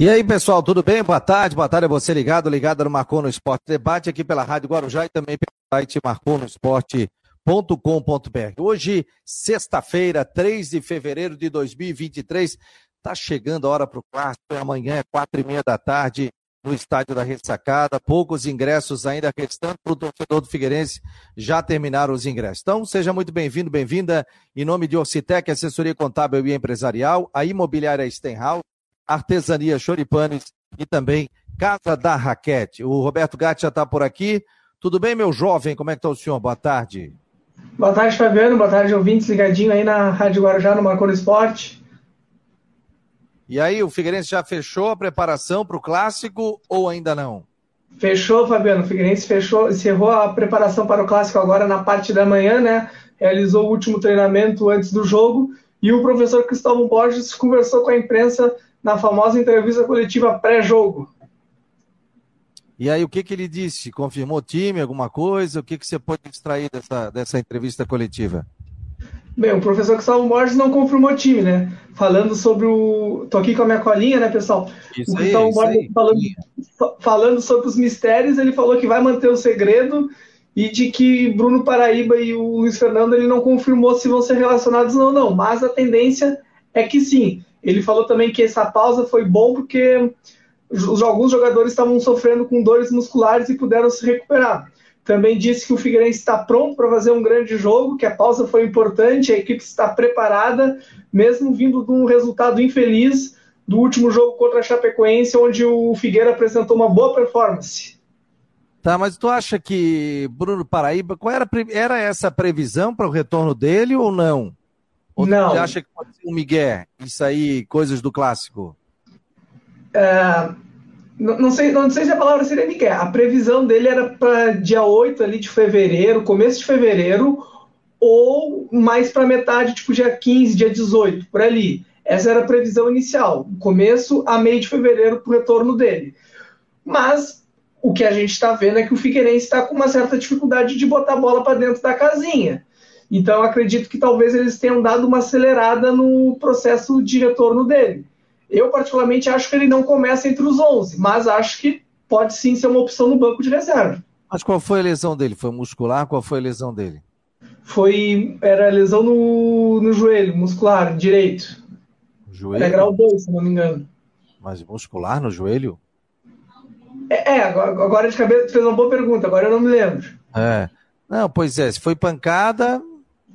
E aí, pessoal, tudo bem? Boa tarde, boa tarde a você ligado, ligado no Marcou no Esporte Debate aqui pela Rádio Guarujá e também pelo site marconosport.com.br. Hoje, sexta-feira, 3 de fevereiro de 2023, está chegando a hora para o clássico, amanhã é quatro e meia da tarde no estádio da Ressacada, poucos ingressos ainda restando para o torcedor do Figueirense, já terminaram os ingressos. Então, seja muito bem-vindo, bem-vinda, em nome de Orcitec, assessoria contábil e empresarial, a imobiliária Stenhouse, Artesania Choripanes e também Casa da Raquete. O Roberto Gatti já está por aqui. Tudo bem, meu jovem? Como é que está o senhor? Boa tarde. Boa tarde, Fabiano. Boa tarde, ouvintes ligadinho aí na Rádio Guarujá, no Marconi Esporte. E aí, o Figueirense já fechou a preparação para o Clássico ou ainda não? Fechou, Fabiano. O Figueirense fechou, encerrou a preparação para o Clássico agora na parte da manhã, né? Realizou o último treinamento antes do jogo e o professor Cristóvão Borges conversou com a imprensa na famosa entrevista coletiva pré-jogo. E aí, o que, que ele disse? Confirmou o time, alguma coisa? O que, que você pode extrair dessa, dessa entrevista coletiva? Bem, o professor Gustavo Borges não confirmou o time, né? Falando sobre o. Tô aqui com a minha colinha, né, pessoal? Isso o Gustavo aí, Borges falando, falando sobre os mistérios, ele falou que vai manter o segredo e de que Bruno Paraíba e o Luiz Fernando ele não confirmou se vão ser relacionados ou não, mas a tendência é que sim. Ele falou também que essa pausa foi bom porque alguns jogadores estavam sofrendo com dores musculares e puderam se recuperar. Também disse que o Figueirense está pronto para fazer um grande jogo, que a pausa foi importante, a equipe está preparada, mesmo vindo de um resultado infeliz do último jogo contra a Chapecoense, onde o Figueira apresentou uma boa performance. Tá, mas tu acha que Bruno Paraíba, qual era, era essa previsão para o retorno dele ou não? Ou não. você acha que pode ser um Miguel? Isso aí, coisas do clássico? É, não, não, sei, não sei se a palavra seria Miguel. A previsão dele era para dia 8 ali de fevereiro, começo de fevereiro, ou mais para metade, tipo dia 15, dia 18, por ali. Essa era a previsão inicial, começo a meio de fevereiro para o retorno dele. Mas o que a gente está vendo é que o Figueirense está com uma certa dificuldade de botar a bola para dentro da casinha. Então, acredito que talvez eles tenham dado uma acelerada no processo de retorno dele. Eu, particularmente, acho que ele não começa entre os 11, mas acho que pode sim ser uma opção no banco de reserva. Mas qual foi a lesão dele? Foi muscular? Qual foi a lesão dele? Foi. Era lesão no, no joelho, muscular, direito. Joelho? Era grau 2, se não me engano. Mas muscular no joelho? É, é agora, agora de cabeça fez uma boa pergunta, agora eu não me lembro. É. Não, pois é, se foi pancada,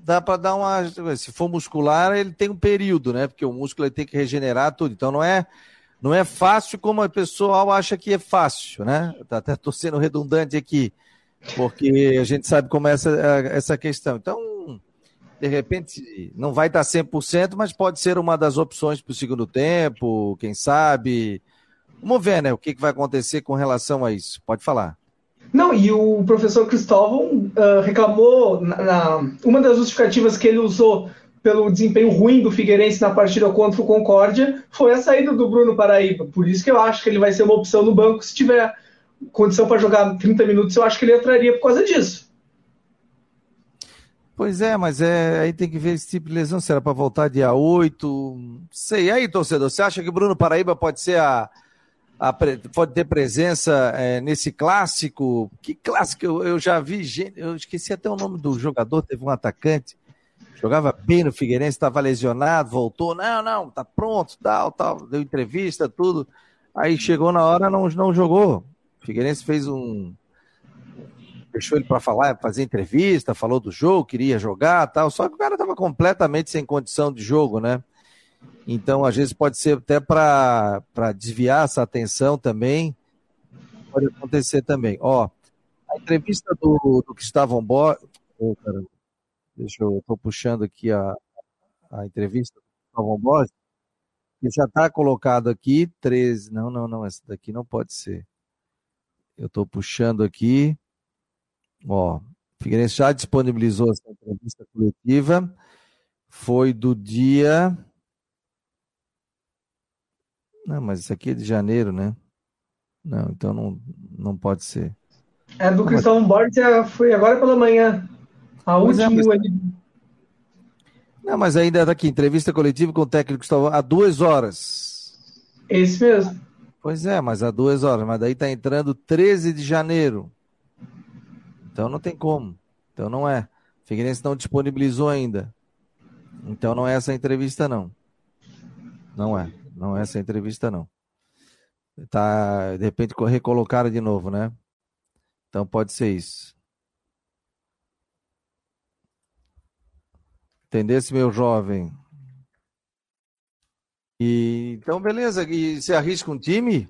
dá para dar uma. Se for muscular, ele tem um período, né? Porque o músculo tem que regenerar tudo. Então não é, não é fácil como a pessoal acha que é fácil, né? Tá até tô sendo redundante aqui, porque a gente sabe como é essa, essa questão. Então, de repente, não vai estar 100%, mas pode ser uma das opções para o segundo tempo, quem sabe. Vamos ver, né? O que, que vai acontecer com relação a isso. Pode falar. Não, e o professor Cristóvão uh, reclamou, na, na, uma das justificativas que ele usou pelo desempenho ruim do Figueirense na partida contra o Concórdia foi a saída do Bruno Paraíba. Por isso que eu acho que ele vai ser uma opção no banco se tiver condição para jogar 30 minutos, eu acho que ele entraria por causa disso. Pois é, mas é, aí tem que ver esse tipo de lesão, se era para voltar dia 8, sei. E aí, torcedor, você acha que o Bruno Paraíba pode ser a, pode ter presença é, nesse clássico. Que clássico? Eu, eu, já vi. Eu esqueci até o nome do jogador. Teve um atacante, jogava bem no Figueirense, estava lesionado, voltou. Não, não, tá pronto, tal, tal. Deu entrevista, tudo. Aí chegou na hora, não, não jogou. Figueirense fez um. Deixou ele para falar, fazer entrevista, falou do jogo, queria jogar tal. Só que o cara estava completamente sem condição de jogo, né? Então, às vezes, pode ser até para desviar essa atenção também. Pode acontecer também. Ó, a entrevista do, do Cristóvão Borges. Oh, deixa eu. Estou puxando aqui a, a entrevista do Cristóvão Borges. Que já está colocado aqui. 13. Não, não, não. Essa daqui não pode ser. Eu estou puxando aqui. Ó, Figueirense já disponibilizou essa entrevista coletiva. Foi do dia não, mas isso aqui é de janeiro, né? Não, então não, não pode ser. É do Cristóvão mas... Borges, é, foi agora pela manhã. A mas última. É, mas... Não, mas ainda está aqui, entrevista coletiva com o técnico Cristóvão, há duas horas. Esse mesmo. Pois é, mas há duas horas. Mas daí tá entrando 13 de janeiro. Então não tem como. Então não é. Figueirense não disponibilizou ainda. Então não é essa entrevista, não. Não é. Não é essa entrevista, não. Tá, de repente, recolocaram de novo, né? Então pode ser isso. Entendesse, meu jovem? E, então, beleza. E você arrisca um time?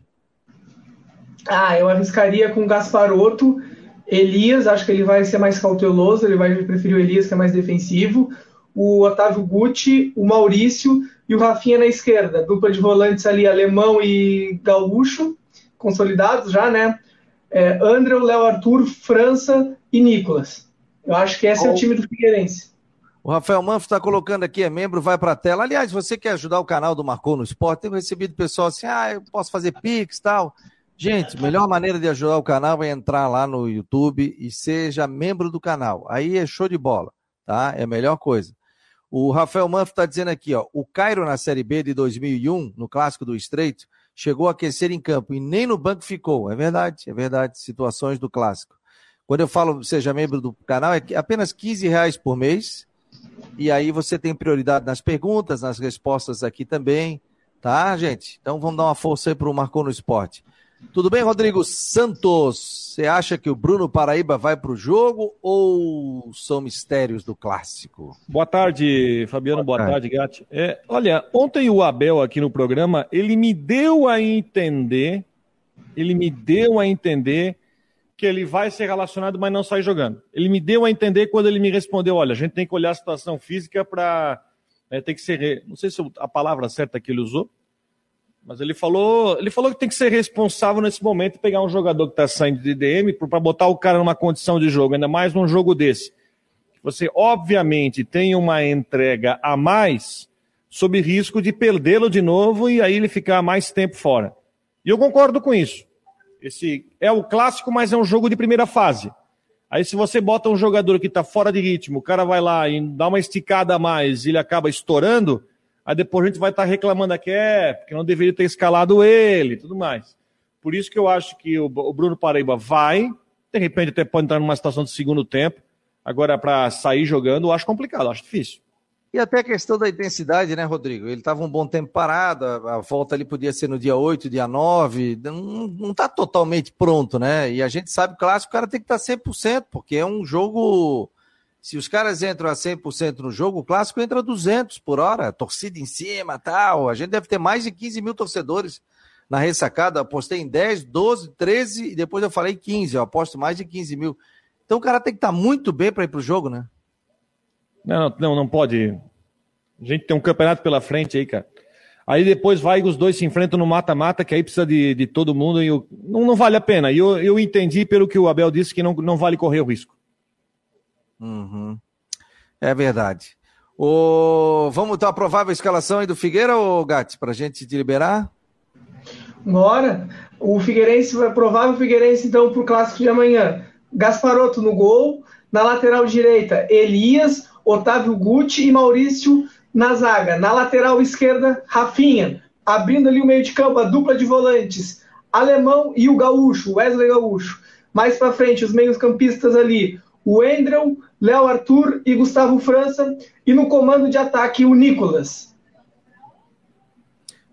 Ah, eu arriscaria com Gasparoto Elias, acho que ele vai ser mais cauteloso, ele vai preferir o Elias, que é mais defensivo. O Otávio Gucci, o Maurício e o Rafinha na esquerda. Dupla de volantes ali, alemão e gaúcho, consolidados já, né? É, André, Léo Arthur, França e Nicolas. Eu acho que esse é o time do Figueirense. O Rafael Manfro está colocando aqui, é membro, vai para a tela. Aliás, você quer ajudar o canal do Marcou no Esporte? Tenho recebido pessoal assim, ah, eu posso fazer Pix e tal. Gente, melhor maneira de ajudar o canal é entrar lá no YouTube e seja membro do canal. Aí é show de bola, tá? É a melhor coisa. O Rafael Manf está dizendo aqui, ó, o Cairo na Série B de 2001, no Clássico do Estreito, chegou a aquecer em campo e nem no banco ficou. É verdade, é verdade. Situações do Clássico. Quando eu falo seja membro do canal, é apenas 15 reais por mês. E aí você tem prioridade nas perguntas, nas respostas aqui também, tá, gente? Então vamos dar uma força aí para o Marcou no Esporte. Tudo bem, Rodrigo Santos? Você acha que o Bruno Paraíba vai para o jogo ou são mistérios do clássico? Boa tarde, Fabiano. Boa, boa tarde, Gatti. É, olha, ontem o Abel aqui no programa, ele me deu a entender, ele me deu a entender que ele vai ser relacionado, mas não sai jogando. Ele me deu a entender quando ele me respondeu: olha, a gente tem que olhar a situação física para. É, tem que ser. Não sei se a palavra certa que ele usou, mas ele falou, ele falou que tem que ser responsável nesse momento pegar um jogador que está saindo de DM para botar o cara numa condição de jogo, ainda mais num jogo desse. Você, obviamente, tem uma entrega a mais, sob risco de perdê-lo de novo e aí ele ficar mais tempo fora. E eu concordo com isso. Esse é o clássico, mas é um jogo de primeira fase. Aí se você bota um jogador que está fora de ritmo, o cara vai lá e dá uma esticada a mais ele acaba estourando, Aí depois a gente vai estar reclamando aqui, é, porque não deveria ter escalado ele e tudo mais. Por isso que eu acho que o, Bruno Paraíba vai, de repente até pode entrar numa situação de segundo tempo. Agora, para sair jogando, eu acho complicado, eu acho difícil. E até a questão da intensidade, né, Rodrigo? Ele estava um bom tempo parado, a, volta ali podia ser no dia 8, dia 9, não está totalmente pronto, né? E a gente sabe, clássico, o cara tem que estar tá 100%, porque é um jogo se os caras entram a 100% no jogo, o clássico entra a 200 por hora, torcida em cima tal. A gente deve ter mais de 15 mil torcedores na ressacada. Apostei em 10, 12, 13 e depois eu falei 15. Eu aposto mais de 15 mil. Então o cara tem que estar tá muito bem para ir para o jogo, né? Não, não, não pode. A gente tem um campeonato pela frente aí, cara. Aí depois vai os dois se enfrentam no mata-mata, que aí precisa de, de todo mundo e eu, não, não vale a pena. E eu, eu entendi pelo que o Abel disse que não, não vale correr o risco. Uhum. É verdade. O... Vamos ter a provável escalação aí do Figueira, ou Gatti, para a gente te liberar? Bora. O Figueirense, vai provável Figueirense, então, para o clássico de amanhã. Gasparoto no gol. Na lateral direita, Elias, Otávio Guti e Maurício na zaga. Na lateral esquerda, Rafinha. Abrindo ali o meio de campo, a dupla de volantes, Alemão e o Gaúcho, Wesley Gaúcho. Mais para frente, os meios campistas ali, o Endrel, Léo Arthur e Gustavo França. E no comando de ataque, o Nicolas.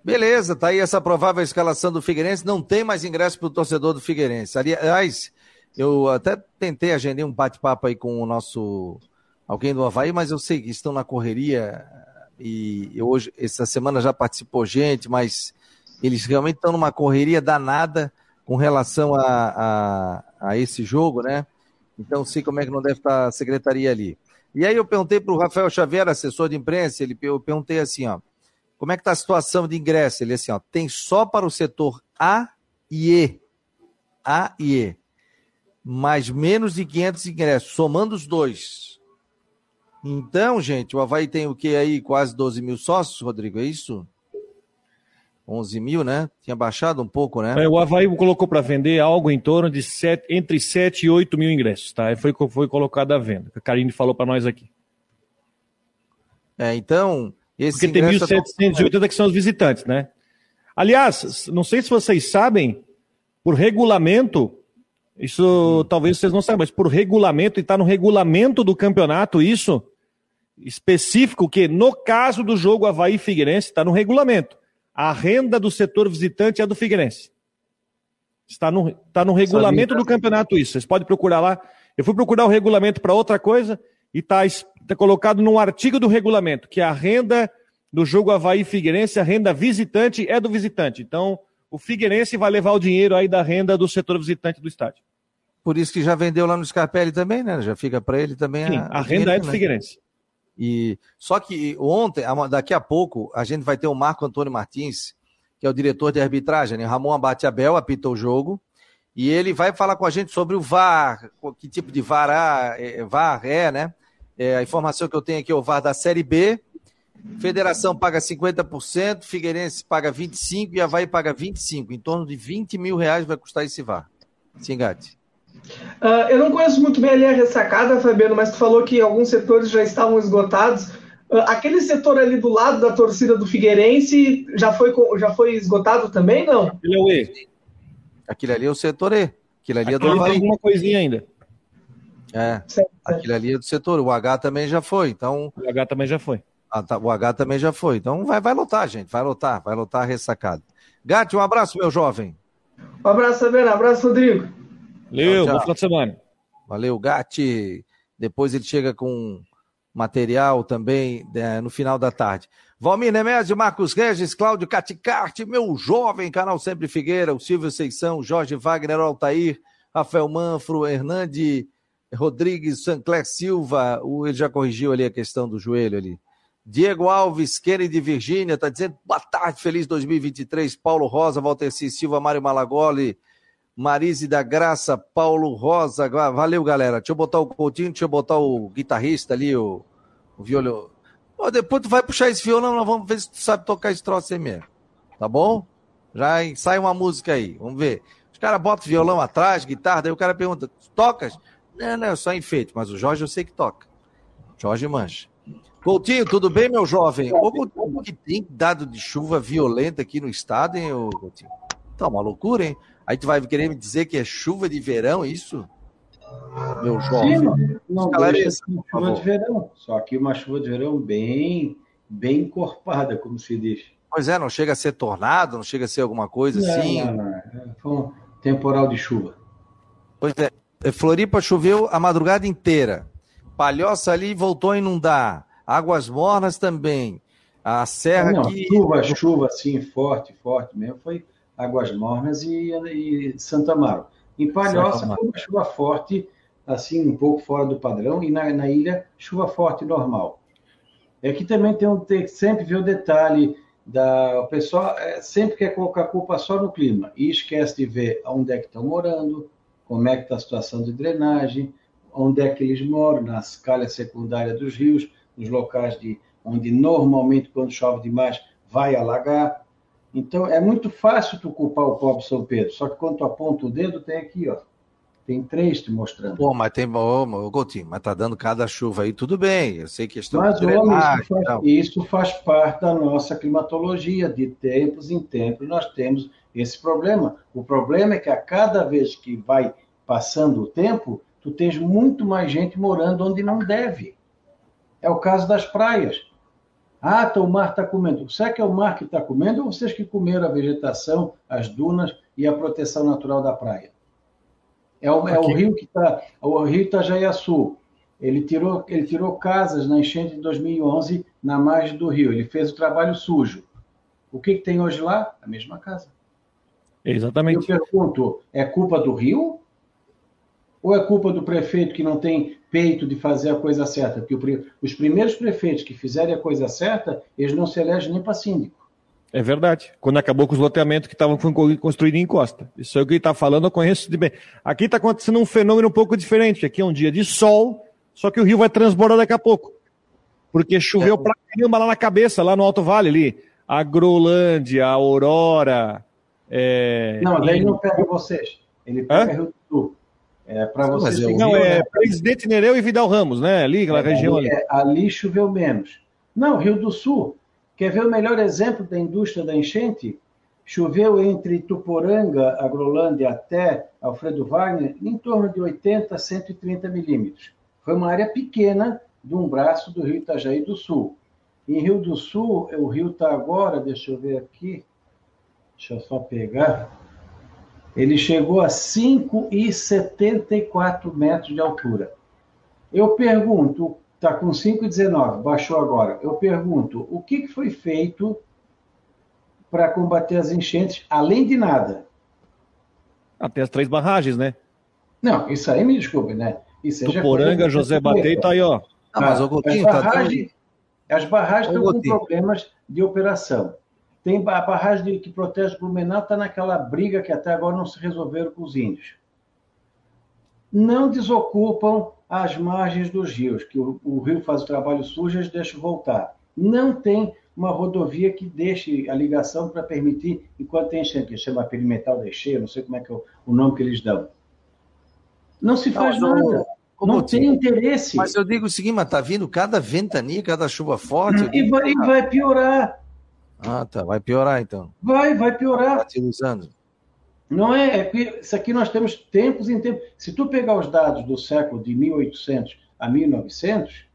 Beleza, tá aí essa provável escalação do Figueirense. Não tem mais ingresso para o torcedor do Figueirense. Aliás, eu até tentei agendar um bate-papo aí com o nosso alguém do Havaí, mas eu sei que estão na correria e hoje, essa semana já participou gente, mas eles realmente estão numa correria danada com relação a, a, a esse jogo, né? Então, sei como é que não deve estar a secretaria ali. E aí eu perguntei para o Rafael Xavier, assessor de imprensa, ele, eu perguntei assim, ó, como é que está a situação de ingresso? Ele assim, ó, tem só para o setor A e E. A e E. Mais menos de 500 ingressos, somando os dois. Então, gente, o Havaí tem o que aí? Quase 12 mil sócios, Rodrigo, é isso? 11 mil, né? Tinha baixado um pouco, né? É, o Havaí colocou para vender algo em torno de sete, entre 7 e 8 mil ingressos, tá? Foi, foi colocado à venda. A Karine falou para nós aqui. É, então. Esse Porque tem 1.780 que são os visitantes, né? Aliás, não sei se vocês sabem, por regulamento, isso hum. talvez vocês não saibam, mas por regulamento, e está no regulamento do campeonato isso, específico, que no caso do jogo Havaí Figueirense, está no regulamento. A renda do setor visitante é do Figueirense. Está no, está no regulamento do campeonato isso. Vocês podem procurar lá. Eu fui procurar o regulamento para outra coisa e está tá colocado num artigo do regulamento que a renda do jogo Havaí Figueirense, a renda visitante é do visitante. Então, o Figueirense vai levar o dinheiro aí da renda do setor visitante do estádio. Por isso que já vendeu lá no Scarpelli também, né? Já fica para ele também. Sim, a, a renda é do né? Figueirense. E só que ontem, daqui a pouco, a gente vai ter o Marco Antônio Martins, que é o diretor de arbitragem, né? Ramon Abate Abel apita o jogo, e ele vai falar com a gente sobre o VAR, que tipo de VAR, é, VAR é, né? É, a informação que eu tenho aqui é o VAR da Série B. Federação paga 50%, Figueirense paga 25% e Havaí paga 25%. Em torno de 20 mil reais vai custar esse VAR. Sim, Gatti. Uh, eu não conheço muito bem ali a ressacada, Fabiano, mas tu falou que alguns setores já estavam esgotados. Uh, aquele setor ali do lado da torcida do Figueirense já foi, já foi esgotado também, não? Ele é o E. Aquilo ali é o setor E. Aquilo ali é do Havaí. Tem alguma coisinha ainda. É. Certo, Aquilo ali é do setor. O H também já foi. Então. O H também já foi. Ah, tá. O H também já foi. Então vai, vai lotar, gente. Vai lotar. Vai lotar a ressacada. Gatti, um abraço, meu jovem. Um abraço, Fabiano. Um abraço, Rodrigo. Valeu, bom final de semana. Valeu, Gatti. Depois ele chega com material também né, no final da tarde. Valmir Nemésio, Marcos Regis, Cláudio Caticarte, meu jovem canal Sempre Figueira, o Silvio Seição, Jorge Wagner Altair, Rafael Manfro, Hernande Rodrigues, Sancler Silva, o, ele já corrigiu ali a questão do joelho ali. Diego Alves, Kennedy Virgínia, tá dizendo boa tarde, feliz 2023. Paulo Rosa, Walter C. Silva, Mário Malagoli, Marise da Graça, Paulo Rosa. Valeu, galera. Deixa eu botar o Coutinho, deixa eu botar o guitarrista ali, o, o violão. Pô, depois tu vai puxar esse violão, nós vamos ver se tu sabe tocar esse troço aí mesmo. Tá bom? Já sai uma música aí, vamos ver. Os caras botam violão atrás, guitarra, daí o cara pergunta: tocas? Não, não, é só enfeite, mas o Jorge eu sei que toca. Jorge mancha. Coutinho, tudo bem, meu jovem? Ô, Coutinho, que tem dado de chuva violenta aqui no estado, hein, ô, Coutinho? Tá uma loucura, hein? Aí tu vai querer me dizer que é chuva de verão, isso? Meu jovem. Sim, não, não deixa de chuva de verão. Só que uma chuva de verão bem, bem encorpada, como se diz. Pois é, não chega a ser tornado, não chega a ser alguma coisa não, assim. Não, não. Foi um temporal de chuva. Pois é. é. Floripa choveu a madrugada inteira. Palhoça ali voltou a inundar. Águas mornas também. A serra não, que. Chuva, chuva assim, forte, forte mesmo. Foi Águas Mornas e, e Santo Amaro. Em Palhoça foi uma chuva forte, assim, um pouco fora do padrão, e na, na ilha, chuva forte normal. É que também tem, um, tem sempre ver o detalhe da o pessoal é, sempre quer colocar a culpa só no clima e esquece de ver onde é que estão morando, como é que está a situação de drenagem, onde é que eles moram, nas calhas secundárias dos rios, nos locais de onde normalmente quando chove demais vai alagar. Então, é muito fácil tu culpar o pobre São Pedro, só que quando tu aponta o dedo, tem aqui, ó. Tem três te mostrando. Pô, mas tem, ô, Coutinho, mas tá dando cada chuva aí, tudo bem. Eu sei que estão. Mas, homem, isso, faz, isso faz parte da nossa climatologia. De tempos em tempos nós temos esse problema. O problema é que a cada vez que vai passando o tempo, tu tens muito mais gente morando onde não deve. É o caso das praias. Ah, então o mar está comendo. Será que é o mar que está comendo ou vocês que comeram a vegetação, as dunas e a proteção natural da praia? É o, é o rio que está, o rio Itajaiaçu. Ele tirou, ele tirou casas na enchente de 2011 na margem do rio. Ele fez o trabalho sujo. O que, que tem hoje lá? A mesma casa. Exatamente. Eu pergunto, é culpa do rio ou é culpa do prefeito que não tem peito de fazer a coisa certa? Porque os primeiros prefeitos que fizerem a coisa certa, eles não se elegem nem para síndico. É verdade. Quando acabou com os loteamentos que estavam construídos em costa. Isso é o que ele está falando, eu conheço de bem. Aqui está acontecendo um fenômeno um pouco diferente. Aqui é um dia de sol, só que o rio vai transbordar daqui a pouco. Porque choveu é. pra caramba lá na cabeça, lá no Alto Vale, ali. A Grolândia, a Aurora. É... Não, daí não pega vocês. Ele pega Hã? Rio. É para vocês. Não, é né? Presidente Nereu e Vidal Ramos, né? Ali, aquela é, região ali. É, ali choveu menos. Não, Rio do Sul. Quer ver o melhor exemplo da indústria da enchente? Choveu entre Tuporanga, Agrolândia, até Alfredo Wagner, em torno de 80 a 130 milímetros. Foi uma área pequena de um braço do rio Itajaí do Sul. Em Rio do Sul, o rio está agora, deixa eu ver aqui, deixa eu só pegar, ele chegou a 5,74 metros de altura. Eu pergunto, está com 5,19, baixou agora. Eu pergunto, o que foi feito para combater as enchentes, além de nada? Até as três barragens, né? Não, isso aí me desculpe, né? Isso Tuporanga, José Batei, tá aí, ó. Ah, mas o Coutinho, as barragens, tá as barragens estão com problemas de operação. Tem a barragem de, que protege o Blumenau, está naquela briga que até agora não se resolveram com os índios. Não desocupam as margens dos rios, que o, o rio faz o trabalho sujo, eles deixam voltar. Não tem uma rodovia que deixe a ligação para permitir, enquanto tem enchente, que chama perimetral da encher, não sei como é que é o, o nome que eles dão. Não se faz não, nada. Como não tem interesse. Mas eu digo o seguinte, mas tá vindo cada ventania, cada chuva forte. E vai, e vai piorar. Ah, tá. Vai piorar então. Vai, vai piorar. Fertilizando. Não é, é que isso aqui nós temos tempos em tempos. Se tu pegar os dados do século de 1800 a 1900,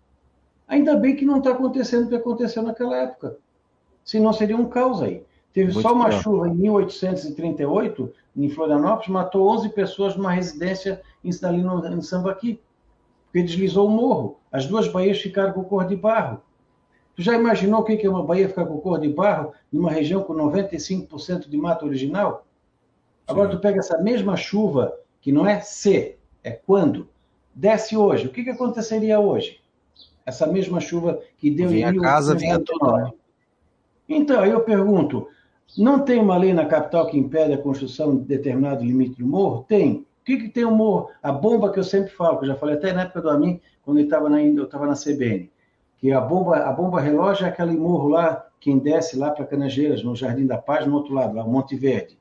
ainda bem que não está acontecendo o que aconteceu naquela época. Senão seria um caos aí. Teve Muito só uma pior. chuva em 1838, em Florianópolis, matou 11 pessoas numa residência ali no, em Sambaqui porque deslizou o morro. As duas baías ficaram com cor de barro. Tu já imaginou o que é uma baía ficar com cor de barro numa região com 95% de mata original? Agora tu pega essa mesma chuva, que não é se, é quando, desce hoje. O que, que aconteceria hoje? Essa mesma chuva que deu vinha em a casa, vinha tudo. Então, aí eu pergunto, não tem uma lei na capital que impede a construção de determinado limite do morro? Tem que, que tem o morro? A bomba que eu sempre falo, que eu já falei até na época do Amin, quando ele tava na, eu estava na CBN, que a bomba, a bomba relógio é aquele morro lá, quem desce lá para Canageiras, no Jardim da Paz, no outro lado, lá, Monte Verde.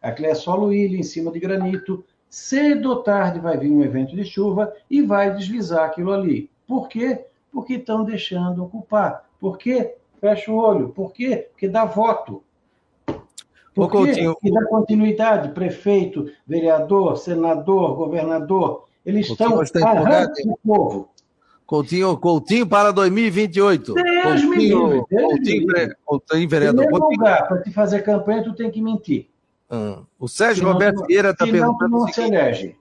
Aquilo é solo ilha em cima de granito. Cedo ou tarde vai vir um evento de chuva e vai deslizar aquilo ali. Por quê? Porque estão deixando ocupar. Por quê? Fecha o olho. Por quê? Porque dá voto. Por Coutinho... E dá continuidade, prefeito, vereador, senador, governador, eles estão arrancando o povo. Coutinho, Coutinho para 2028. Deus Coutinho, me livre, Coutinho, Coutinho, vereador. Coutinho. lugar, para te fazer campanha, tu tem que mentir. Hum. O Sérgio senão, Roberto Vieira está perguntando. Não se elege.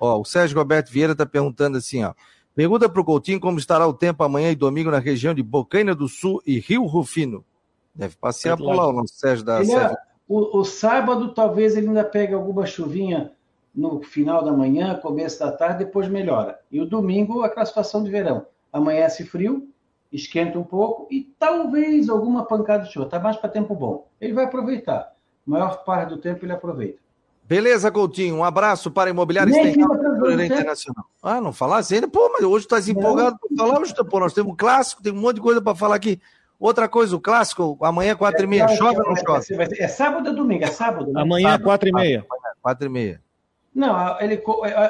Ó, o Sérgio Roberto Vieira está perguntando assim, ó. Pergunta para o Coutinho como estará o tempo amanhã e domingo na região de Bocaina do Sul e Rio Rufino. Deve passear por lá o nosso Sérgio da Ele é, o, o, sábado, talvez ele ainda pegue alguma chuvinha no final da manhã, começo da tarde, depois melhora. E o domingo, a classificação de verão. Amanhece frio, esquenta um pouco e talvez alguma pancada de chuva. Está mais para tempo bom. Ele vai aproveitar. A maior parte do tempo ele aproveita. Beleza, Coutinho. Um abraço para a Imobiliária Internacional. Ah, não falasse ainda? Pô, mas hoje tu estás empolgado para falar. Hoje, pô, nós temos um clássico, tem um monte de coisa para falar aqui. Outra coisa, o clássico, amanhã, quatro e meia, chove ou não chove? É sábado ou domingo? É sábado? Né? Amanhã, quatro e meia. Quatro e meia. Não, ele,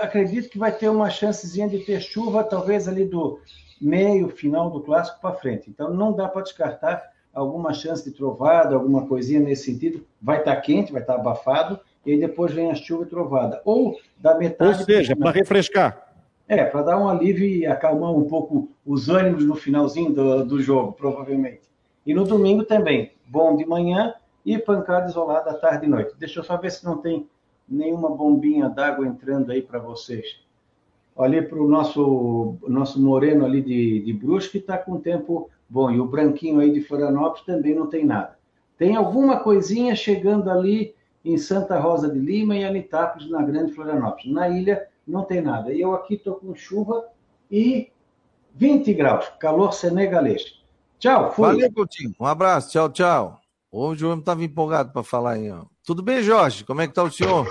acredito que vai ter uma chancezinha de ter chuva, talvez ali do meio, final do clássico para frente. Então, não dá para descartar alguma chance de trovada, alguma coisinha nesse sentido. Vai estar tá quente, vai estar tá abafado, e aí depois vem a chuva e trovada. Ou da metade... Ou seja, para refrescar. É, para dar um alívio e acalmar um pouco os ânimos no finalzinho do, do jogo, provavelmente. E no domingo também, bom de manhã e pancada isolada à tarde e noite. Deixa eu só ver se não tem nenhuma bombinha d'água entrando aí para vocês. Olhei para o nosso, nosso moreno ali de, de Brusque, está com tempo bom. E o branquinho aí de Florianópolis também não tem nada. Tem alguma coisinha chegando ali em Santa Rosa de Lima e Anitápolis, na Grande Florianópolis. Na ilha, não tem nada. E eu aqui estou com chuva e 20 graus, calor senegalês. Tchau, fui. Valeu, Coutinho. Um abraço, tchau, tchau. Hoje o homem estava empolgado para falar aí. Ó. Tudo bem, Jorge? Como é que está o senhor?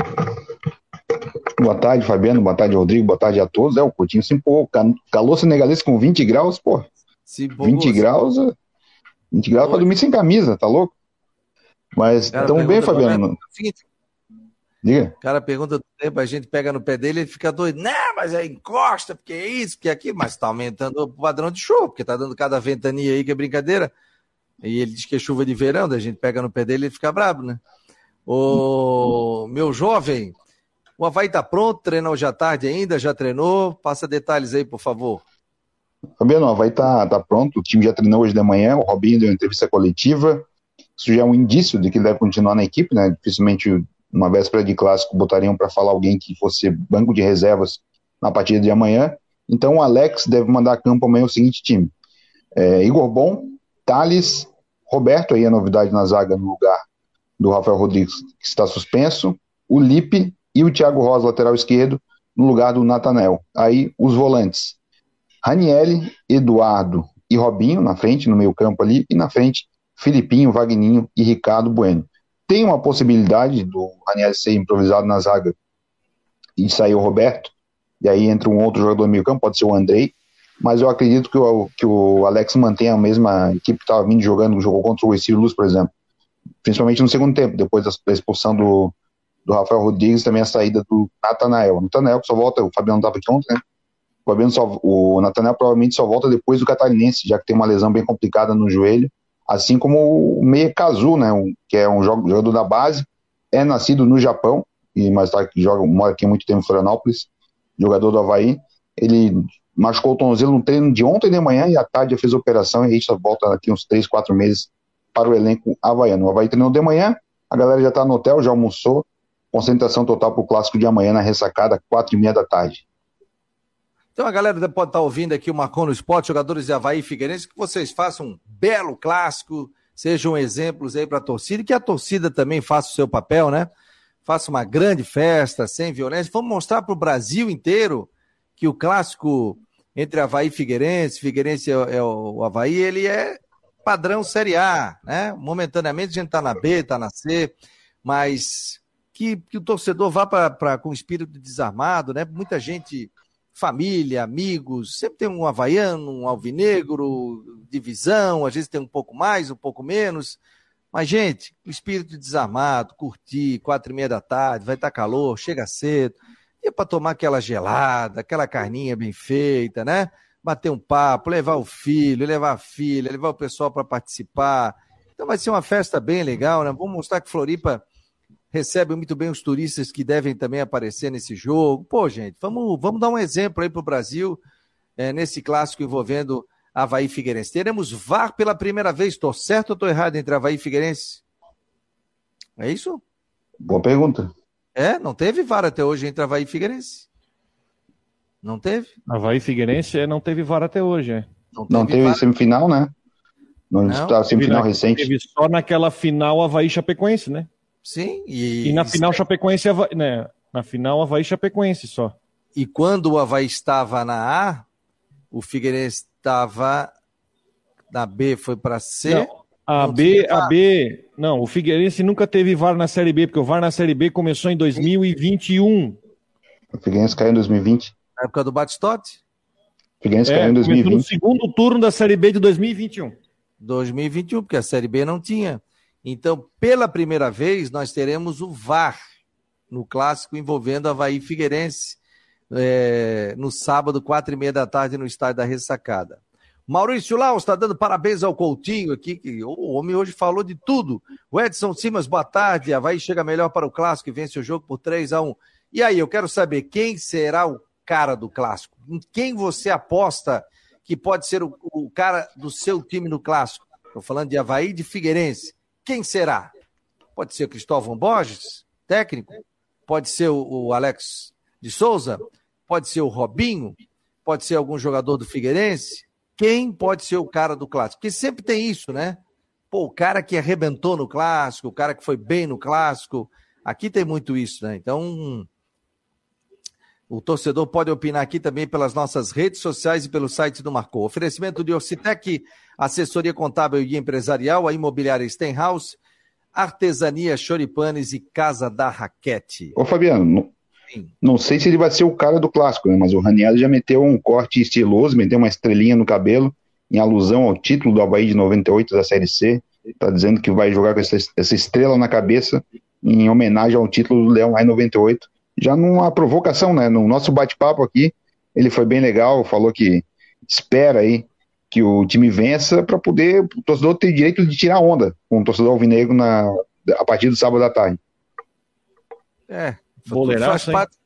Boa tarde, Fabiano. Boa tarde, Rodrigo. Boa tarde a todos. É, o Coutinho se empolgou. Calor senegalês com 20 graus, pô. Se 20 graus, 20 graus para dormir sem camisa, tá louco? Mas tão bem, Fabiano. Seguinte, Diga. O cara pergunta do tempo, a gente pega no pé dele e fica doido. Não, mas é encosta, porque é isso, porque é aquilo. Mas está aumentando o padrão de chuva, porque está dando cada ventania aí que é brincadeira. E ele diz que é chuva de verão, daí a gente pega no pé dele e fica brabo, né? Ô, meu jovem, o Havaí está pronto? Treinou hoje à tarde ainda? Já treinou? Passa detalhes aí, por favor. Fabiano, o Havaí está tá pronto. O time já treinou hoje de manhã. O Robinho deu uma entrevista coletiva. Isso já é um indício de que ele deve continuar na equipe, né? Dificilmente, uma véspera de clássico, botariam para falar alguém que fosse banco de reservas na partida de amanhã. Então, o Alex deve mandar a campo amanhã o seguinte time: é, Igor Bom, Thales, Roberto, aí a novidade na zaga no lugar do Rafael Rodrigues, que está suspenso, o Lipe e o Thiago Rosa, lateral esquerdo, no lugar do Natanel. Aí os volantes: Ranielli, Eduardo e Robinho na frente, no meio campo ali, e na frente Filipinho, Vagninho e Ricardo Bueno. Tem uma possibilidade do Raniel ser improvisado na zaga e sair o Roberto, e aí entra um outro jogador no meio campo, pode ser o Andrei, mas eu acredito que o, que o Alex mantenha a mesma equipe que estava vindo jogando, jogou contra o Estilo Luz, por exemplo, principalmente no segundo tempo, depois da expulsão do, do Rafael Rodrigues, também a saída do Natanael. O Natanael que só volta, o Fabiano estava aqui ontem, né? O, Fabiano só, o Natanael provavelmente só volta depois do Catarinense, já que tem uma lesão bem complicada no joelho, assim como o Meia Kazu, né, que é um jogador da base, é nascido no Japão, e mais tarde joga, mora aqui há muito tempo em Florianópolis, jogador do Havaí. Ele machucou o tornozelo no treino de ontem de manhã e à tarde fez a operação e a gente volta daqui uns 3, 4 meses para o elenco havaiano. O Havaí treinou de manhã, a galera já está no hotel, já almoçou, concentração total para o clássico de amanhã na ressacada, 4 e meia da tarde. Então a galera pode estar tá ouvindo aqui o Marcon no Esporte, jogadores de Havaí e Figueirense, que vocês façam um belo clássico, sejam exemplos aí para a torcida e que a torcida também faça o seu papel, né? Faça uma grande festa, sem violência. Vamos mostrar para o Brasil inteiro que o clássico entre Havaí e Figueirense, Figueirense é, é o Havaí, ele é padrão Série A, né? Momentaneamente a gente está na B, está na C, mas que, que o torcedor vá para com espírito desarmado, né? Muita gente família, amigos, sempre tem um havaiano, um alvinegro, divisão, às vezes tem um pouco mais, um pouco menos. Mas, gente, o espírito desarmado, curtir, quatro e meia da tarde, vai estar tá calor, chega cedo. É para tomar aquela gelada, aquela carninha bem feita, né? Bater um papo, levar o filho, levar a filha, levar o pessoal para participar. Então vai ser uma festa bem legal, né? Vamos mostrar que Floripa recebe muito bem os turistas que devem também aparecer nesse jogo. Pô, gente, vamos, vamos dar um exemplo aí para o Brasil é, nesse clássico envolvendo Havaí Figueirense. Teremos VAR pela primeira vez. Estou certo ou estou errado entre Havaí e Figueirense? É isso? Boa pergunta. É, não teve VAR até hoje entre Havaí e Figueirense? Não teve? Havaí e Figueirense é, não teve VAR até hoje, é. Não teve, não teve semifinal, né? Não, não. semifinal recente. Teve só naquela final Havaí Chapecoense, né? Sim. E, e na final Chapecoense, né? Na final Havaí Chapecoense só. E quando o Havaí estava na A, o Figueirense estava na B, foi para C. Não, a B, a B, não, o Figueirense nunca teve VAR na Série B, porque o VAR na Série B começou em 2021. O Figueirense caiu em 2020. Na época do Batistote? O Figueirense é, caiu em 2020. no segundo turno da Série B de 2021. 2021, porque a Série B não tinha. Então, pela primeira vez, nós teremos o VAR no clássico envolvendo Havaí Figueirense é, no sábado, quatro e meia da tarde, no estádio da Ressacada. Maurício Laus está dando parabéns ao Coutinho aqui, que o homem hoje falou de tudo. O Edson Simas, boa tarde. Havaí chega melhor para o clássico e vence o jogo por 3 a 1 E aí, eu quero saber quem será o cara do clássico? Em quem você aposta que pode ser o, o cara do seu time no clássico? Estou falando de Havaí e de Figueirense. Quem será? Pode ser o Cristóvão Borges, técnico? Pode ser o, o Alex de Souza? Pode ser o Robinho? Pode ser algum jogador do Figueirense? Quem pode ser o cara do clássico? Porque sempre tem isso, né? Pô, o cara que arrebentou no clássico, o cara que foi bem no clássico. Aqui tem muito isso, né? Então, o torcedor pode opinar aqui também pelas nossas redes sociais e pelo site do Marcou. Oferecimento de Orcitec, assessoria contábil e empresarial, a imobiliária Stenhouse, artesania Choripanes e Casa da Raquete. Ô Fabiano, não, sei se ele vai ser o cara do clássico, né, mas o Ranieri já meteu um corte estiloso, meteu uma estrelinha no cabelo, em alusão ao título do Havaí de 98 da Série C. Está dizendo que vai jogar com essa, essa estrela na cabeça, em homenagem ao título do Leão lá em 98 já numa provocação, né? No nosso bate-papo aqui, ele foi bem legal, falou que espera aí que o time vença para poder o torcedor ter direito de tirar onda com o torcedor alvinegro na, a partir do sábado à tarde. É, faz parte.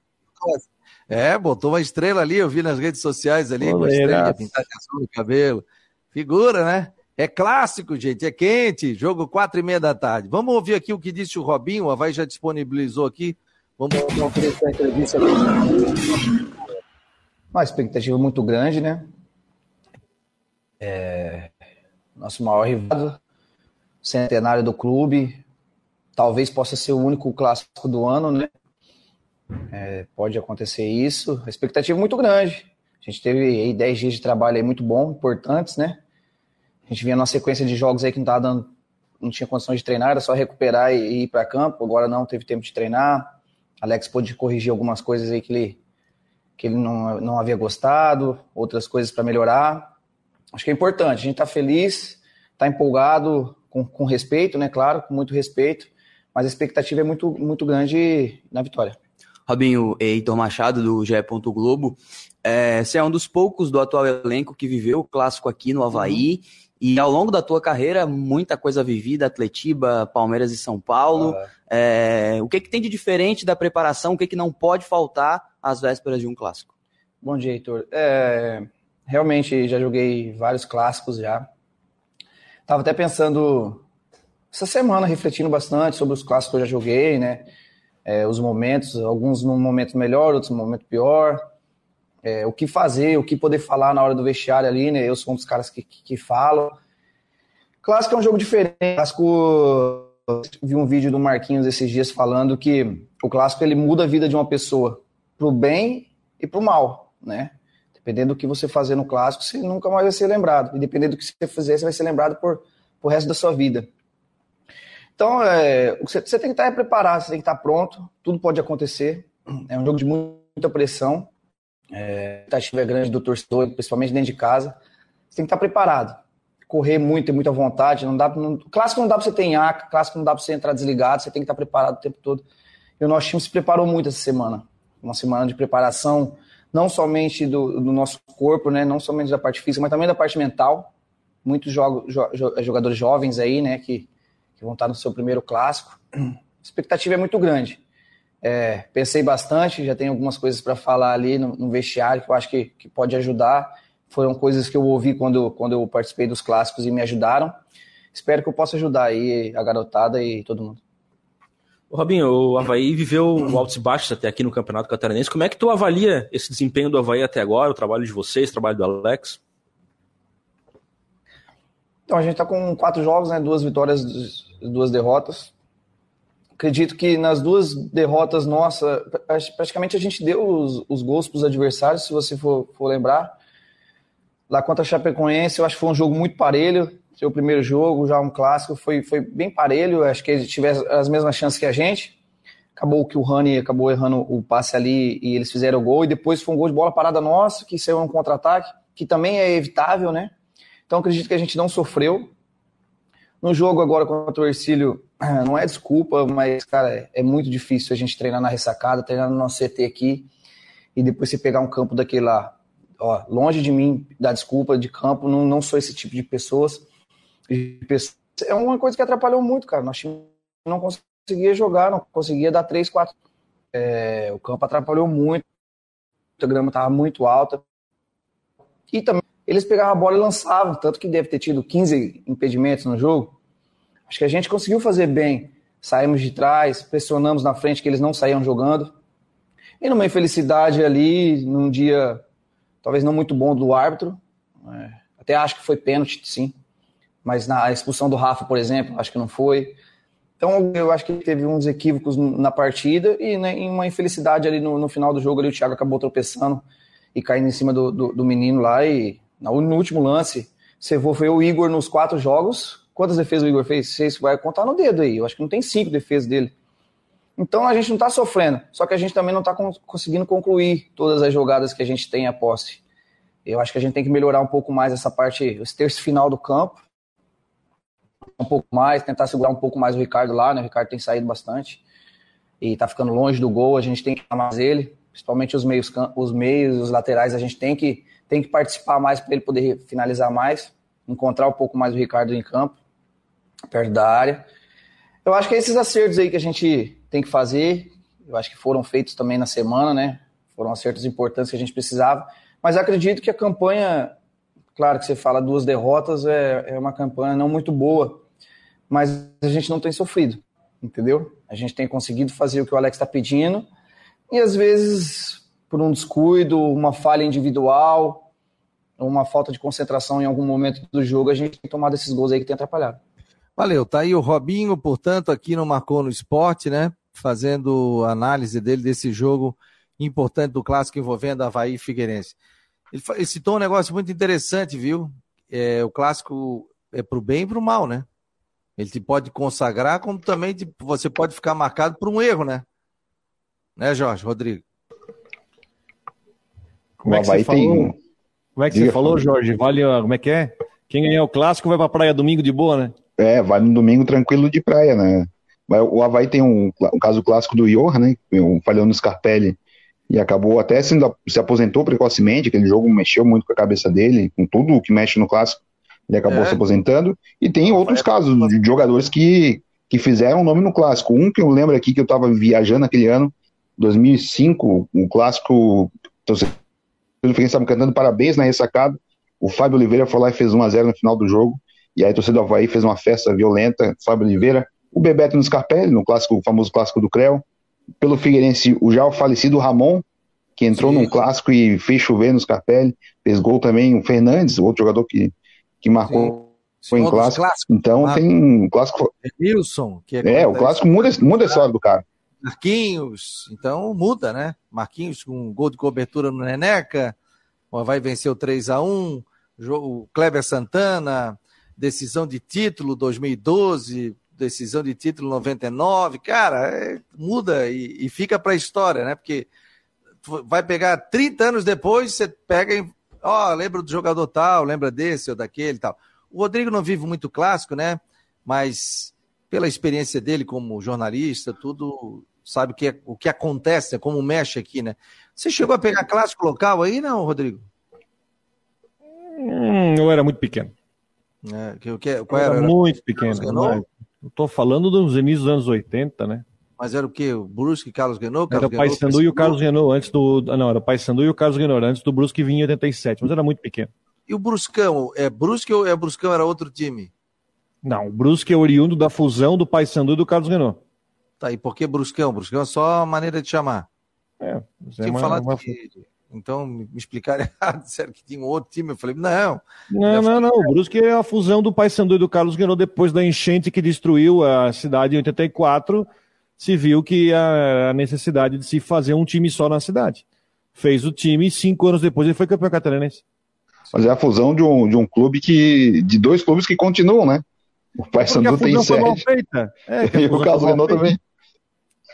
É, botou uma estrela ali, eu vi nas redes sociais ali, uma estrela pintar de azul no cabelo. Figura, né? É clássico, gente, é quente, jogo quatro e meia da tarde. Vamos ouvir aqui o que disse o Robinho, o Havaí já disponibilizou aqui. Vamos oferecer a entrevista. Uma expectativa muito grande, né? É... Nosso maior rival, centenário do clube, talvez possa ser o único clássico do ano, né? É, pode acontecer isso. A expectativa é muito grande. A gente teve aí 10 dias de trabalho aí muito bom, importantes, né? A gente vinha numa sequência de jogos aí que não tava dando, não tinha condições de treinar, era só recuperar e, ir para campo. Agora não teve tempo de treinar. Alex pôde corrigir algumas coisas aí que ele, que ele não, não havia gostado, outras coisas para melhorar. Acho que é importante. A gente está feliz, está empolgado, com, com respeito, né? Claro, com muito respeito, mas a expectativa é muito, muito grande na vitória. Robinho Heitor Machado, do GE. Globo. É, você é um dos poucos do atual elenco que viveu o clássico aqui no Havaí. Uhum. E ao longo da tua carreira, muita coisa vivida, Atletiba, Palmeiras e São Paulo. Uhum. É, o que, que tem de diferente da preparação? O que, que não pode faltar às vésperas de um clássico? Bom dia, Heitor. É, realmente já joguei vários clássicos já. Tava até pensando essa semana, refletindo bastante sobre os clássicos que eu já joguei, né? É, os momentos, alguns num momento melhor, outros num momento pior. É, o que fazer, o que poder falar na hora do vestiário ali, né? Eu sou um dos caras que, que, que falo. Clássico é um jogo diferente. Clássico, vi um vídeo do Marquinhos esses dias falando que o clássico ele muda a vida de uma pessoa pro bem e pro mal, né? Dependendo do que você fazer no clássico, você nunca mais vai ser lembrado. E dependendo do que você fizer, você vai ser lembrado por, por resto da sua vida. Então, é, você, você, tem que estar preparado, você tem que estar pronto, tudo pode acontecer. É um jogo de muita pressão, é, a expectativa é grande do torcedor, principalmente dentro de casa. Você tem que estar preparado, correr muito, ter muita vontade. Não dá, não, clássico não dá para você ter enhaca, clássico não dá para você entrar desligado, você tem que estar preparado o tempo todo. E o nosso time se preparou muito essa semana, uma semana de preparação, não somente do, do nosso corpo, né, não somente da parte física, mas também da parte mental. Muitos jo, jogadores jovens aí, né, que que vão estar no seu primeiro clássico. A expectativa é muito grande. É, pensei bastante, já tenho algumas coisas para falar ali no, no, vestiário que eu acho que, que pode ajudar. Foram coisas que eu ouvi quando, quando eu participei dos clássicos e me ajudaram. Espero que eu possa ajudar aí a garotada e todo mundo. Ô, Robinho, o Havaí viveu altos e baixos até aqui no Campeonato Catarinense. Como é que tu avalia esse desempenho do Havaí até agora, o trabalho de vocês, o trabalho do Alex? Então, a gente está com quatro jogos, né? Duas vitórias, duas derrotas. Acredito que nas duas derrotas nossa, praticamente a gente deu os, os gols para os adversários, se você for, for lembrar. Lá contra a Chapecoense, eu acho que foi um jogo muito parelho. Seu primeiro jogo, já um clássico, foi, foi bem parelho. Acho que eles tiveram as mesmas chances que a gente. Acabou que o Rani acabou errando o passe ali e eles fizeram o gol. E depois foi um gol de bola parada nossa, que saiu um contra-ataque, que também é evitável, né? Então acredito que a gente não sofreu. No jogo agora contra o Ercílio, não é desculpa, mas, cara, é, muito difícil a gente treinar na ressacada, treinar no nosso CT aqui, e depois você pegar um campo daquele lá. Ó, longe de mim dar desculpa de campo, não, não sou esse tipo de pessoas. É uma coisa que atrapalhou muito, cara. Nós não conseguia jogar, não conseguia dar três, quatro. É, o campo atrapalhou muito, a grama estava muito alta. E também eles pegavam a bola e lançavam, tanto que deve ter tido 15 impedimentos no jogo. Acho que a gente conseguiu fazer bem. Saímos de trás, pressionamos na frente que eles não saíam jogando. E numa infelicidade ali, num dia talvez não muito bom do árbitro, é, até acho que foi pênalti, sim. Mas na expulsão do Rafa, por exemplo, acho que não foi. Então eu acho que teve uns equívocos na partida e né, uma infelicidade ali no, no, final do jogo ali, o Thiago acabou tropeçando e caindo em cima do, do, do menino lá e no último lance, você foi o Igor nos quatro jogos. Quantas defesas o Igor fez? Você vai contar no dedo aí. Eu acho que não tem cinco defesas dele. Então a gente não está sofrendo, só que a gente também não está conseguindo concluir todas as jogadas que a gente tem a posse. Eu acho que a gente tem que melhorar um pouco mais essa parte, esse terço final do campo. Um pouco mais, tentar segurar um pouco mais o Ricardo lá, né? O Ricardo tem saído bastante e está ficando longe do gol. A gente tem que mais ele, principalmente os meios, os meios, os laterais. A gente tem que tem que participar mais para ele poder finalizar mais, encontrar um pouco mais o Ricardo em campo, perto da área. Eu acho que é esses acertos aí que a gente tem que fazer. eu acho que foram feitos também na semana, né? Foram acertos importantes que a gente precisava. Mas acredito que a campanha, claro que você fala duas derrotas, é, é uma campanha não muito boa, mas a gente não tem sofrido, entendeu? A gente tem conseguido fazer o que o Alex está pedindo e às vezes por um descuido, uma falha individual, uma falta de concentração em algum momento do jogo, a gente tem tomado esses gols aí que tem atrapalhado. Valeu, tá aí o Robinho, portanto, aqui no Marcou no Esporte, né? Fazendo análise dele desse jogo importante do clássico envolvendo Havaí e Figueirense. Ele, ele citou um negócio muito interessante, viu? É, o clássico é pro bem e pro mal, né? Ele te pode consagrar, como também te, você pode ficar marcado por um erro, né? Né, Jorge, Rodrigo? Como é que você falou? Como é que você falou, Jorge? Vale, como é que é? Quem ganhar o clássico vai pra praia domingo de boa, né? É, vai no domingo tranquilo de praia, né? O Havaí tem um, um caso clássico do Johan, né? Um falhou no Scarpelli e acabou até sendo, se aposentou precocemente, aquele jogo mexeu muito com a cabeça dele, com tudo que mexe no clássico, ele acabou é. se aposentando. E tem outros casos de jogadores que, que fizeram nome no clássico. Um que eu lembro aqui que eu estava viajando aquele ano, 2005, um clássico, então, o Figueirense estava cantando parabéns na ressacada, o Fábio Oliveira foi lá e fez 1 a 0 no final do jogo, e aí a torcida do Havaí fez uma festa violenta, Fábio Oliveira, o Bebeto no Scarpelli, no clássico, o famoso clássico do Creu, pelo Figueirense, o já falecido Ramon, que entrou Sim. num clássico e fez chover no Scarpelli, fez gol também, o Fernandes, outro jogador que, que marcou Sim. foi em clássico. Então ah, tem um clássico. Wilson, que é, é o clássico muda, muda a história do cara. Marquinhos, então muda, né? Marquinhos com um gol de cobertura no Neneca, vai vencer o 3 a 1 o Kleber Santana, decisão de título 2012, decisão de título 99, cara, é, muda e, e fica para a história, né? Porque vai pegar 30 anos depois, você pega ó, lembra do jogador tal, lembra desse ou daquele tal. O Rodrigo não vive muito clássico, né? Mas pela experiência dele como jornalista, tudo sabe o que, é, o que acontece, como mexe aqui, né? Você chegou a pegar clássico local aí, não, Rodrigo? Hum, eu era muito pequeno. É, que, que, qual era? era muito pequeno. Tô falando dos inícios dos anos 80, né? Mas era o quê? O Brusque e Carlos Renault? Era o Pai Sandu e o Carlos Renault antes do. Não, era o Pai Sandu e o Carlos Renault antes do Brusque vinha em 87, mas era muito pequeno. E o Bruscão? É Brusque ou é Bruscão era outro time? Não, o Brusque é oriundo da fusão do Pai Sandu e do Carlos Renault. Tá, e por que Bruscão? Bruscão é só a maneira de chamar. É, Tinha é uma, falado uma... que então me explicaram errado, disseram que tinha um outro time. Eu falei, não. Não, não, não. O Brusque é a fusão do Paysandu e do Carlos Guerreiro depois da enchente que destruiu a cidade em 84. Se viu que a necessidade de se fazer um time só na cidade. Fez o time e cinco anos depois ele foi campeão catarinense. Mas é a fusão de um, de um clube que. de dois clubes que continuam, né? O Paysandu tem sede. É, e o Carlos Renault também.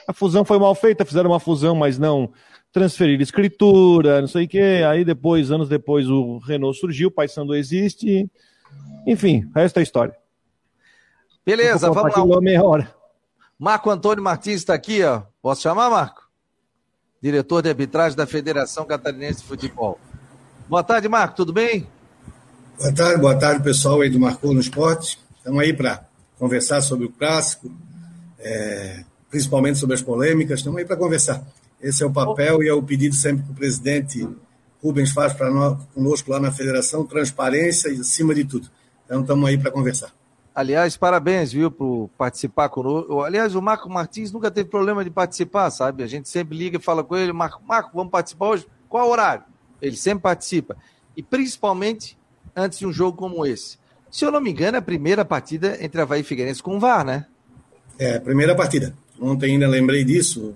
A fusão foi mal feita, fizeram uma fusão, mas não transferir escritura, não sei o quê. Aí depois, anos depois, o Renault surgiu, o Paysandu existe. Enfim, resta é história. Beleza, vamos lá. Meia hora. Marco Antônio Martins está aqui, ó. Posso chamar, Marco? Diretor de arbitragem da Federação Catarinense de Futebol. Boa tarde, Marco, tudo bem? Boa tarde, boa tarde, pessoal aí do Marcou no Esporte. Estamos aí para conversar sobre o clássico, é, principalmente sobre as polêmicas. Estamos aí para conversar. Esse é o papel e é o pedido sempre que o presidente Rubens faz para nós, conosco lá na federação, transparência e acima de tudo. Então estamos aí para conversar. Aliás, parabéns, viu, por participar conosco. Aliás, o Marco Martins nunca teve problema de participar, sabe? A gente sempre liga e fala com ele, Marco, Marco, vamos participar hoje? Qual horário? Ele sempre participa. E principalmente antes de um jogo como esse. Se eu não me engano, é a primeira partida entre Havaí e Figueirense com o VAR, né? É, primeira partida. Ontem ainda lembrei disso,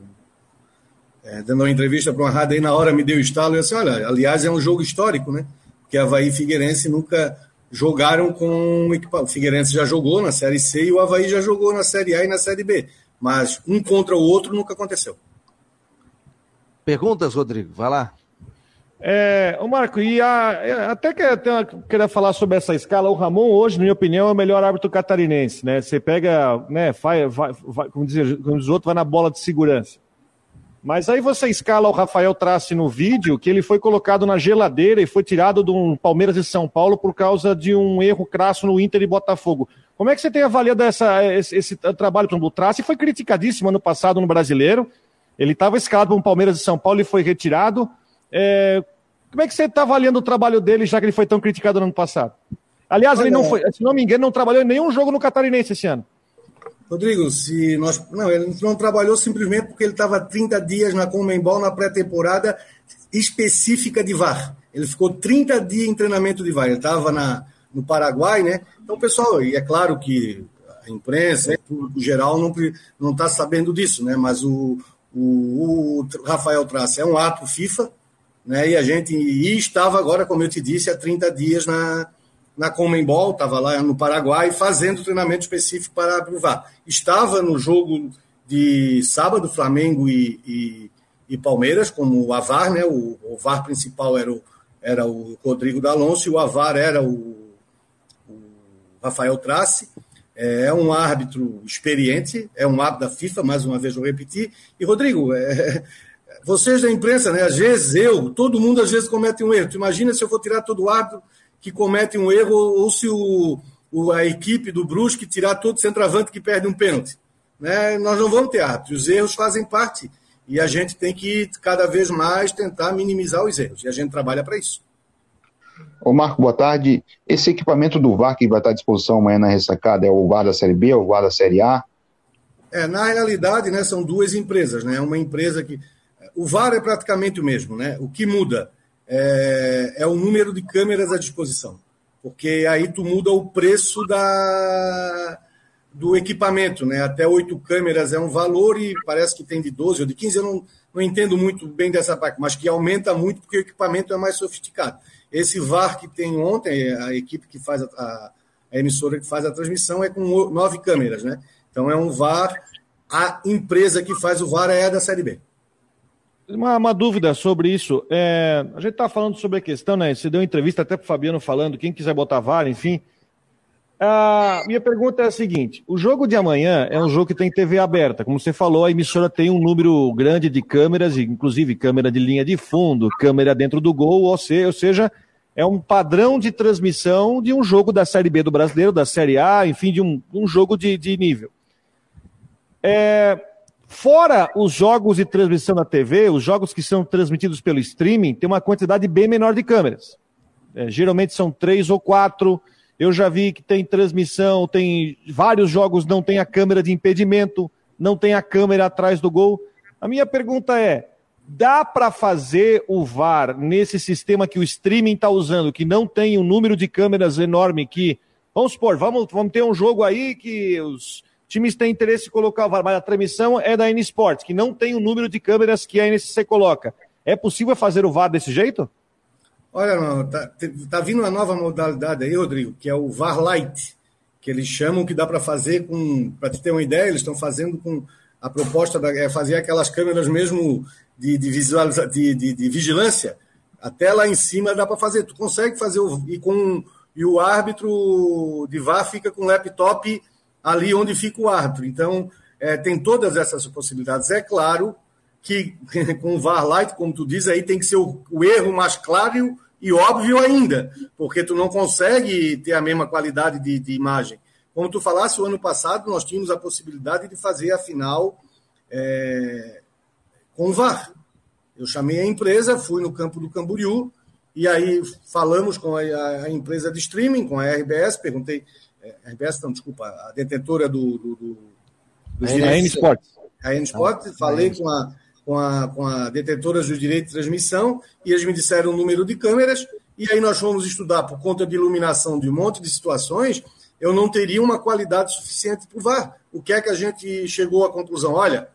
é, dando uma entrevista para uma rádio aí na hora me deu estalo e eu disse, olha, aliás é um jogo histórico, né? Porque Havaí e Figueirense nunca jogaram com o Figueirense já jogou na Série C e o Havaí já jogou na Série A e na Série B. Mas um contra o outro nunca aconteceu. Perguntas, Rodrigo? Vai lá. É, o Marco, e a, é, até que até queria falar sobre essa escala. O Ramon, hoje, na minha opinião, é o melhor árbitro catarinense, né? Você pega, né, vai, vai, vai como, dizer, como diz o outro, vai na bola de segurança. Mas aí você escala o Rafael Trace no vídeo que ele foi colocado na geladeira e foi tirado do Palmeiras de São Paulo por causa de um erro crasso no Inter e Botafogo. Como é que você tem avaliado essa, esse, esse trabalho do Trace? Foi criticadíssimo ano passado no Brasileiro. Ele estava escalado para um Palmeiras de São Paulo e foi retirado. É, como é que você está avaliando o trabalho dele, já que ele foi tão criticado no ano passado? Aliás, Olha, ele não foi, se não me engano, não trabalhou em nenhum jogo no Catarinense esse ano. Rodrigo, se nós. Não, ele não trabalhou simplesmente porque ele estava 30 dias na Comembol na pré-temporada específica de VAR. Ele ficou 30 dias em treinamento de VAR. Ele estava no Paraguai, né? Então, pessoal, e é claro que a imprensa, o público geral, não está sabendo disso, né? Mas o, o, o Rafael Traça é um ato FIFA, né? E a gente e estava agora, como eu te disse, há 30 dias na, na Comembol, estava lá no Paraguai fazendo treinamento específico para aprovar. Estava no jogo de sábado, Flamengo e, e, e Palmeiras, como o Avar, né? O, o VAR principal era o, era o Rodrigo D'Alonso e o Avar era o, o Rafael Trace. É um árbitro experiente, é um árbitro da FIFA, mais uma vez vou repetir. E, Rodrigo, é, vocês da imprensa, né? Às vezes eu, todo mundo às vezes comete um erro. Tu imagina se eu for tirar todo o árbitro que comete um erro ou se o, o, a equipe do Brusque tirar todo centroavante que perde um pênalti. Né? Nós não vamos ter árbitro. Os erros fazem parte. E a gente tem que cada vez mais tentar minimizar os erros. E a gente trabalha para isso. Ô Marco, boa tarde. Esse equipamento do VAR que vai estar à disposição amanhã na ressacada é o VAR da Série B ou o VAR da Série A? É, na realidade, né, são duas empresas, né? Uma empresa que. O VAR é praticamente o mesmo, né? O que muda é, é o número de câmeras à disposição. Porque aí tu muda o preço da, do equipamento, né? Até oito câmeras é um valor e parece que tem de 12 ou de 15, eu não, não entendo muito bem dessa parte, mas que aumenta muito porque o equipamento é mais sofisticado. Esse VAR que tem ontem, a equipe que faz a, a, a emissora que faz a transmissão é com nove câmeras, né? Então é um VAR, a empresa que faz o VAR é a da Série B. Uma, uma dúvida sobre isso. É, a gente está falando sobre a questão, né? Você deu entrevista até para o Fabiano falando, quem quiser botar VAR, enfim. A minha pergunta é a seguinte: o jogo de amanhã é um jogo que tem TV aberta. Como você falou, a emissora tem um número grande de câmeras, inclusive câmera de linha de fundo, câmera dentro do gol, ou seja, é um padrão de transmissão de um jogo da Série B do brasileiro, da Série A, enfim, de um, um jogo de, de nível. É, fora os jogos de transmissão na TV, os jogos que são transmitidos pelo streaming, tem uma quantidade bem menor de câmeras. É, geralmente são três ou quatro. Eu já vi que tem transmissão, tem vários jogos não tem a câmera de impedimento, não tem a câmera atrás do gol. A minha pergunta é: dá para fazer o VAR nesse sistema que o streaming está usando, que não tem um número de câmeras enorme que, vamos supor, vamos, vamos ter um jogo aí que os times têm interesse em colocar o VAR, mas a transmissão é da N Sports, que não tem o número de câmeras que a NCC coloca. É possível fazer o VAR desse jeito? Olha, não, tá, tá vindo uma nova modalidade aí, Rodrigo, que é o VAR Light, que eles chamam que dá para fazer com. Para te ter uma ideia, eles estão fazendo com. A proposta da, é fazer aquelas câmeras mesmo de, de, visualiza, de, de, de vigilância. Até lá em cima dá para fazer. Tu consegue fazer o, e com e o árbitro de VAR fica com o laptop ali onde fica o árbitro. Então, é, tem todas essas possibilidades. É claro que com o VAR Light, como tu diz, aí tem que ser o, o erro mais claro e óbvio ainda, porque tu não consegue ter a mesma qualidade de, de imagem. Como tu falasse, o ano passado nós tínhamos a possibilidade de fazer a final é, com o VAR. Eu chamei a empresa, fui no campo do Camboriú, e aí falamos com a, a empresa de streaming, com a RBS, perguntei, é, RBS não, desculpa, a detentora do, do, do dos a direitos. N-Sport. A N-Sport, ah, falei com a, com a, com a detentora dos direitos de transmissão e eles me disseram o número de câmeras. E aí nós fomos estudar por conta de iluminação de um monte de situações, eu não teria uma qualidade suficiente para o VAR. O que é que a gente chegou à conclusão? Olha,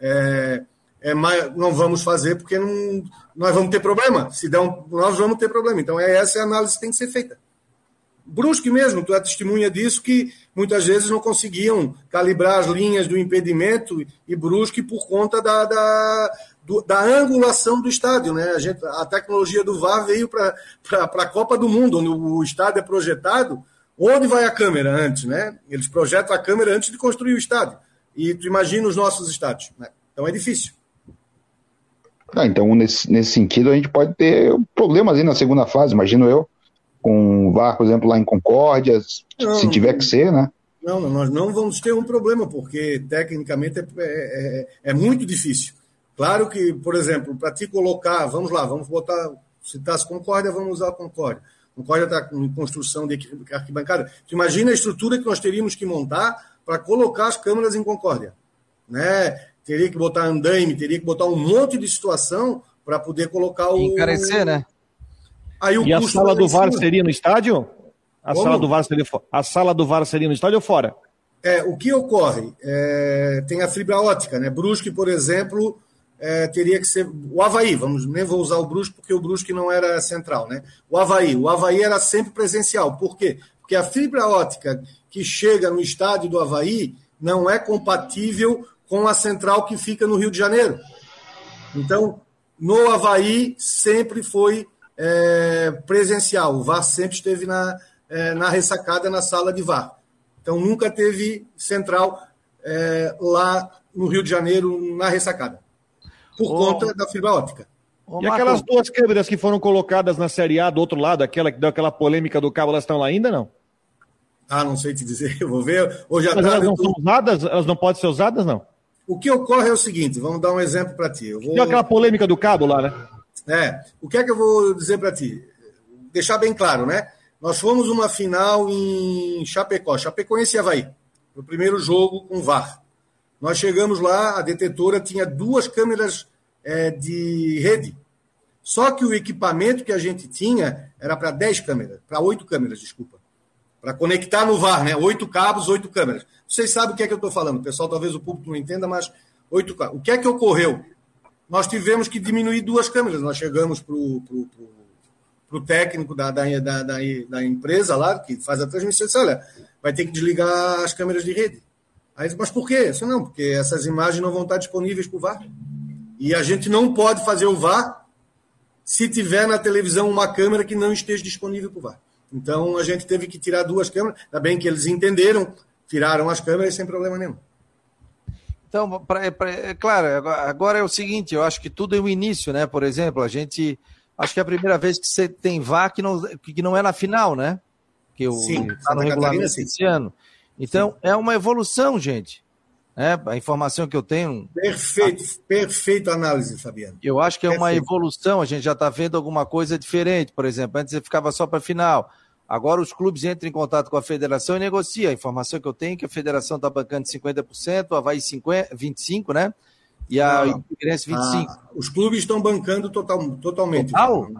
é, é mais, não vamos fazer porque não, nós vamos ter problema. Se der um, nós vamos ter problema. Então, é essa a análise que tem que ser feita. Brusque mesmo, tu é testemunha disso, que muitas vezes não conseguiam calibrar as linhas do impedimento e Brusque por conta da, da, do, da angulação do estádio. Né? A, gente, a tecnologia do VAR veio para a Copa do Mundo, onde o estádio é projetado. Onde vai a câmera antes? Né? Eles projetam a câmera antes de construir o estádio. E tu imagina os nossos estádios. Né? Então é difícil. Ah, então, nesse, nesse sentido, a gente pode ter problemas aí na segunda fase, imagino eu com o VAR, por exemplo, lá em Concórdia, não, se tiver que ser, né? Não, nós não vamos ter um problema, porque tecnicamente é, é, é, é muito difícil. Claro que, por exemplo, para te colocar, vamos lá, vamos botar, se está Concórdia, vamos usar a Concórdia. Concórdia está em construção de arquibancada. Tu imagina a estrutura que nós teríamos que montar para colocar as câmeras em Concórdia. Né? Teria que botar andaime, teria que botar um monte de situação para poder colocar o. Encarecer, né? Aí, o e a sala do VAR seria no estádio? A sala, do VAR seria, a sala do VAR seria no estádio ou fora? É, o que ocorre? É, tem a fibra ótica, né? Brusque, por exemplo, é, teria que ser. O Havaí, vamos, nem vou usar o Brusque porque o Brusque não era central, né? O Havaí. O Havaí era sempre presencial. Por quê? Porque a fibra ótica que chega no estádio do Havaí não é compatível com a central que fica no Rio de Janeiro. Então, no Havaí sempre foi é, presencial. O VAR sempre esteve na, é, na ressacada, na sala de VAR. Então, nunca teve central é, lá no Rio de Janeiro, na ressacada por oh. conta da fibra óptica. Oh, e aquelas duas câmeras que foram colocadas na Série A do outro lado, aquela que deu aquela polêmica do cabo, elas estão lá ainda não? Ah, não sei te dizer, eu vou ver. Hoje Mas elas não tô... são usadas? Elas não podem ser usadas, não? O que ocorre é o seguinte, vamos dar um exemplo para ti. Eu vou... Deu aquela polêmica do cabo lá, né? É, o que é que eu vou dizer para ti? Deixar bem claro, né? Nós fomos uma final em Chapecó, Chapecoense e Havaí, no primeiro jogo com VAR. Nós chegamos lá, a detetora tinha duas câmeras é, de rede. Só que o equipamento que a gente tinha era para 10 câmeras, para 8 câmeras, desculpa. Para conectar no VAR, né? Oito cabos, oito câmeras. Vocês sabem o que é que eu estou falando. pessoal, talvez o público não entenda, mas oito cabos. O que é que ocorreu? Nós tivemos que diminuir duas câmeras. Nós chegamos para o técnico da, da, da, da, empresa lá, que faz a transmissão, e disse, olha, vai ter que desligar as câmeras de rede. Aí, mas por quê? Isso não, porque essas imagens não vão estar disponíveis para o VAR. E a gente não pode fazer o VAR se tiver na televisão uma câmera que não esteja disponível para o VAR. Então a gente teve que tirar duas câmeras. Ainda bem que eles entenderam, tiraram as câmeras sem problema nenhum. Então, pra, pra, é claro, agora é o seguinte, eu acho que tudo é o início, né? Por exemplo, a gente. Acho que é a primeira vez que você tem VAR que não, que não é na final, né? Que o, sim, tá no regulamento esse ano. Então, sim. é uma evolução, gente. É, a informação que eu tenho. Perfeito, a... perfeita análise, Fabiano. Eu acho que é Perfeito. uma evolução, a gente já está vendo alguma coisa diferente. Por exemplo, antes você ficava só para final. Agora os clubes entram em contato com a federação e negociam. A informação que eu tenho é que a federação está bancando 50%, a Havaí 50, 25%, né? E a Figueirense 25%. Ah, os clubes estão bancando total, totalmente. Total?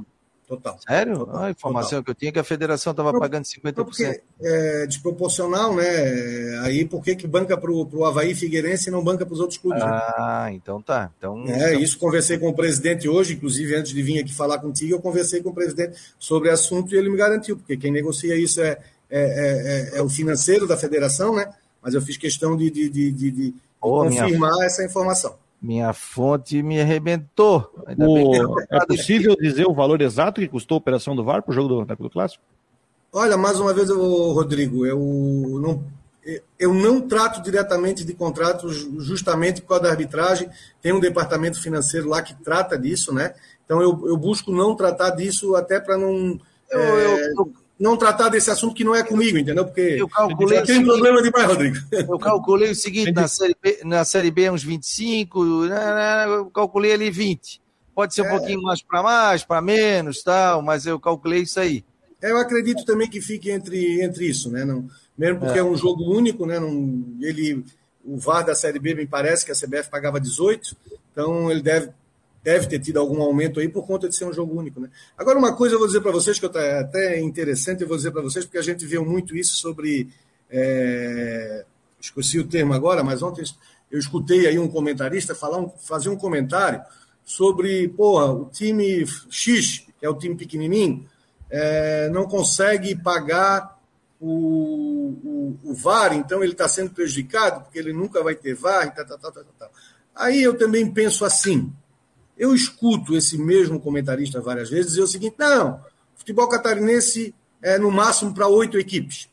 Total. Sério? Total. a informação Total. que eu tinha é que a federação estava pagando 50%. Porque é desproporcional, né? Aí por que, que banca para o Havaí Figueirense e não banca para os outros clubes? Né? Ah, né? então tá. Então, é, então... isso conversei com o presidente hoje, inclusive antes de vir aqui falar contigo, eu conversei com o presidente sobre o assunto e ele me garantiu, porque quem negocia isso é, é, é, é o financeiro da federação, né? Mas eu fiz questão de, de, de, de oh, confirmar minha... essa informação. Minha fonte me arrebentou. O... É possível dizer o valor exato que custou a operação do VAR para o jogo do, do Clássico? Olha, mais uma vez, eu, Rodrigo, eu não, eu não trato diretamente de contratos justamente por causa da arbitragem. Tem um departamento financeiro lá que trata disso, né? Então eu, eu busco não tratar disso até para não. Eu, é... eu, não tratar desse assunto que não é comigo, entendeu? Porque eu calculei tem problema demais, Rodrigo. Eu calculei o seguinte, na série B, na série B uns 25, né, né, eu calculei ali 20. Pode ser um é. pouquinho mais para mais, para menos, tal, mas eu calculei isso aí. É, eu acredito também que fique entre, entre isso, né? Não, mesmo porque é. é um jogo único, né? Não, ele, o VAR da Série B me parece que a CBF pagava 18, então ele deve deve ter tido algum aumento aí por conta de ser um jogo único. Né? Agora, uma coisa eu vou dizer para vocês, que é até interessante, eu vou dizer para vocês, porque a gente viu muito isso sobre. É, esqueci o termo agora, mas ontem eu escutei aí um comentarista falar um, fazer um comentário sobre, porra, o time X, que é o time pequenininho, é, não consegue pagar o, o, o VAR, então ele está sendo prejudicado, porque ele nunca vai ter VAR, e tal, tal, tal, tal. Aí eu também penso assim, eu escuto esse mesmo comentarista várias vezes dizer o seguinte: não, futebol catarinense é no máximo para oito equipes.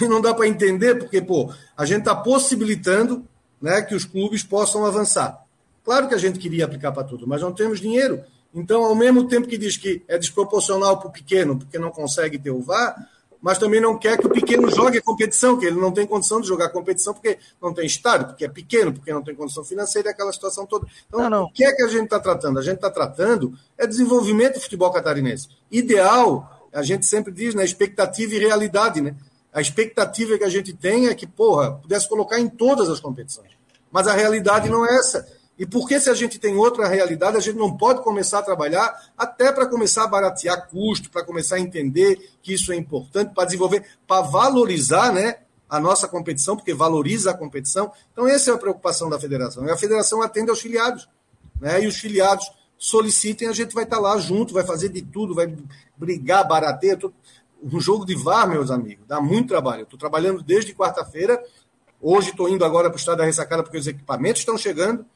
E não dá para entender, porque, pô, a gente está possibilitando né, que os clubes possam avançar. Claro que a gente queria aplicar para tudo, mas não temos dinheiro. Então, ao mesmo tempo que diz que é desproporcional para o pequeno, porque não consegue ter o VAR, mas também não quer que o pequeno jogue a competição, que ele não tem condição de jogar a competição porque não tem estádio, porque é pequeno, porque não tem condição financeira, aquela situação toda. Então, não, não. o que é que a gente está tratando? A gente está tratando é desenvolvimento do futebol catarinense. Ideal, a gente sempre diz, né, expectativa e realidade, né? A expectativa que a gente tem é que, porra, pudesse colocar em todas as competições. Mas a realidade não é essa. E por que, se a gente tem outra realidade, a gente não pode começar a trabalhar até para começar a baratear custo, para começar a entender que isso é importante, para desenvolver, para valorizar né, a nossa competição, porque valoriza a competição. Então, essa é a preocupação da federação. E a federação atende aos filiados. Né, e os filiados solicitem, a gente vai estar tá lá junto, vai fazer de tudo, vai brigar, baratear. Um jogo de VAR, meus amigos, dá muito trabalho. Eu estou trabalhando desde quarta-feira. Hoje estou indo agora para o estado da ressacada porque os equipamentos estão chegando.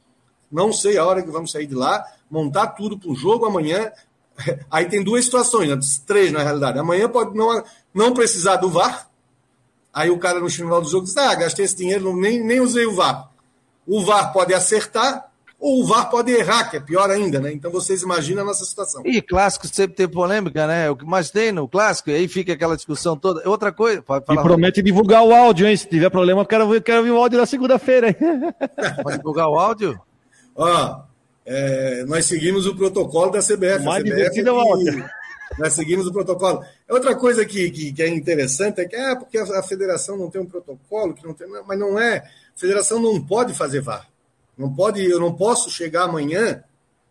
Não sei a hora que vamos sair de lá, montar tudo para o jogo amanhã. Aí tem duas situações, né? três na realidade. Amanhã pode não, não precisar do VAR. Aí o cara no final do jogo diz: Ah, gastei esse dinheiro, nem, nem usei o VAR. O VAR pode acertar ou o VAR pode errar, que é pior ainda, né? Então vocês imaginam a nossa situação. E clássico sempre tem polêmica, né? O que mais tem no clássico, e aí fica aquela discussão toda. Outra coisa. Pode falar, e promete divulgar o áudio, hein? Se tiver problema, eu quero, eu quero ouvir o áudio na segunda-feira. Pode divulgar o áudio? Ó, é, nós seguimos o protocolo da CBF. Mais CBF é nós seguimos o protocolo. Outra coisa que, que, que, é interessante é que é porque a, a, federação não tem um protocolo, que não tem, mas não é. A federação não pode fazer VAR. Não pode, eu não posso chegar amanhã,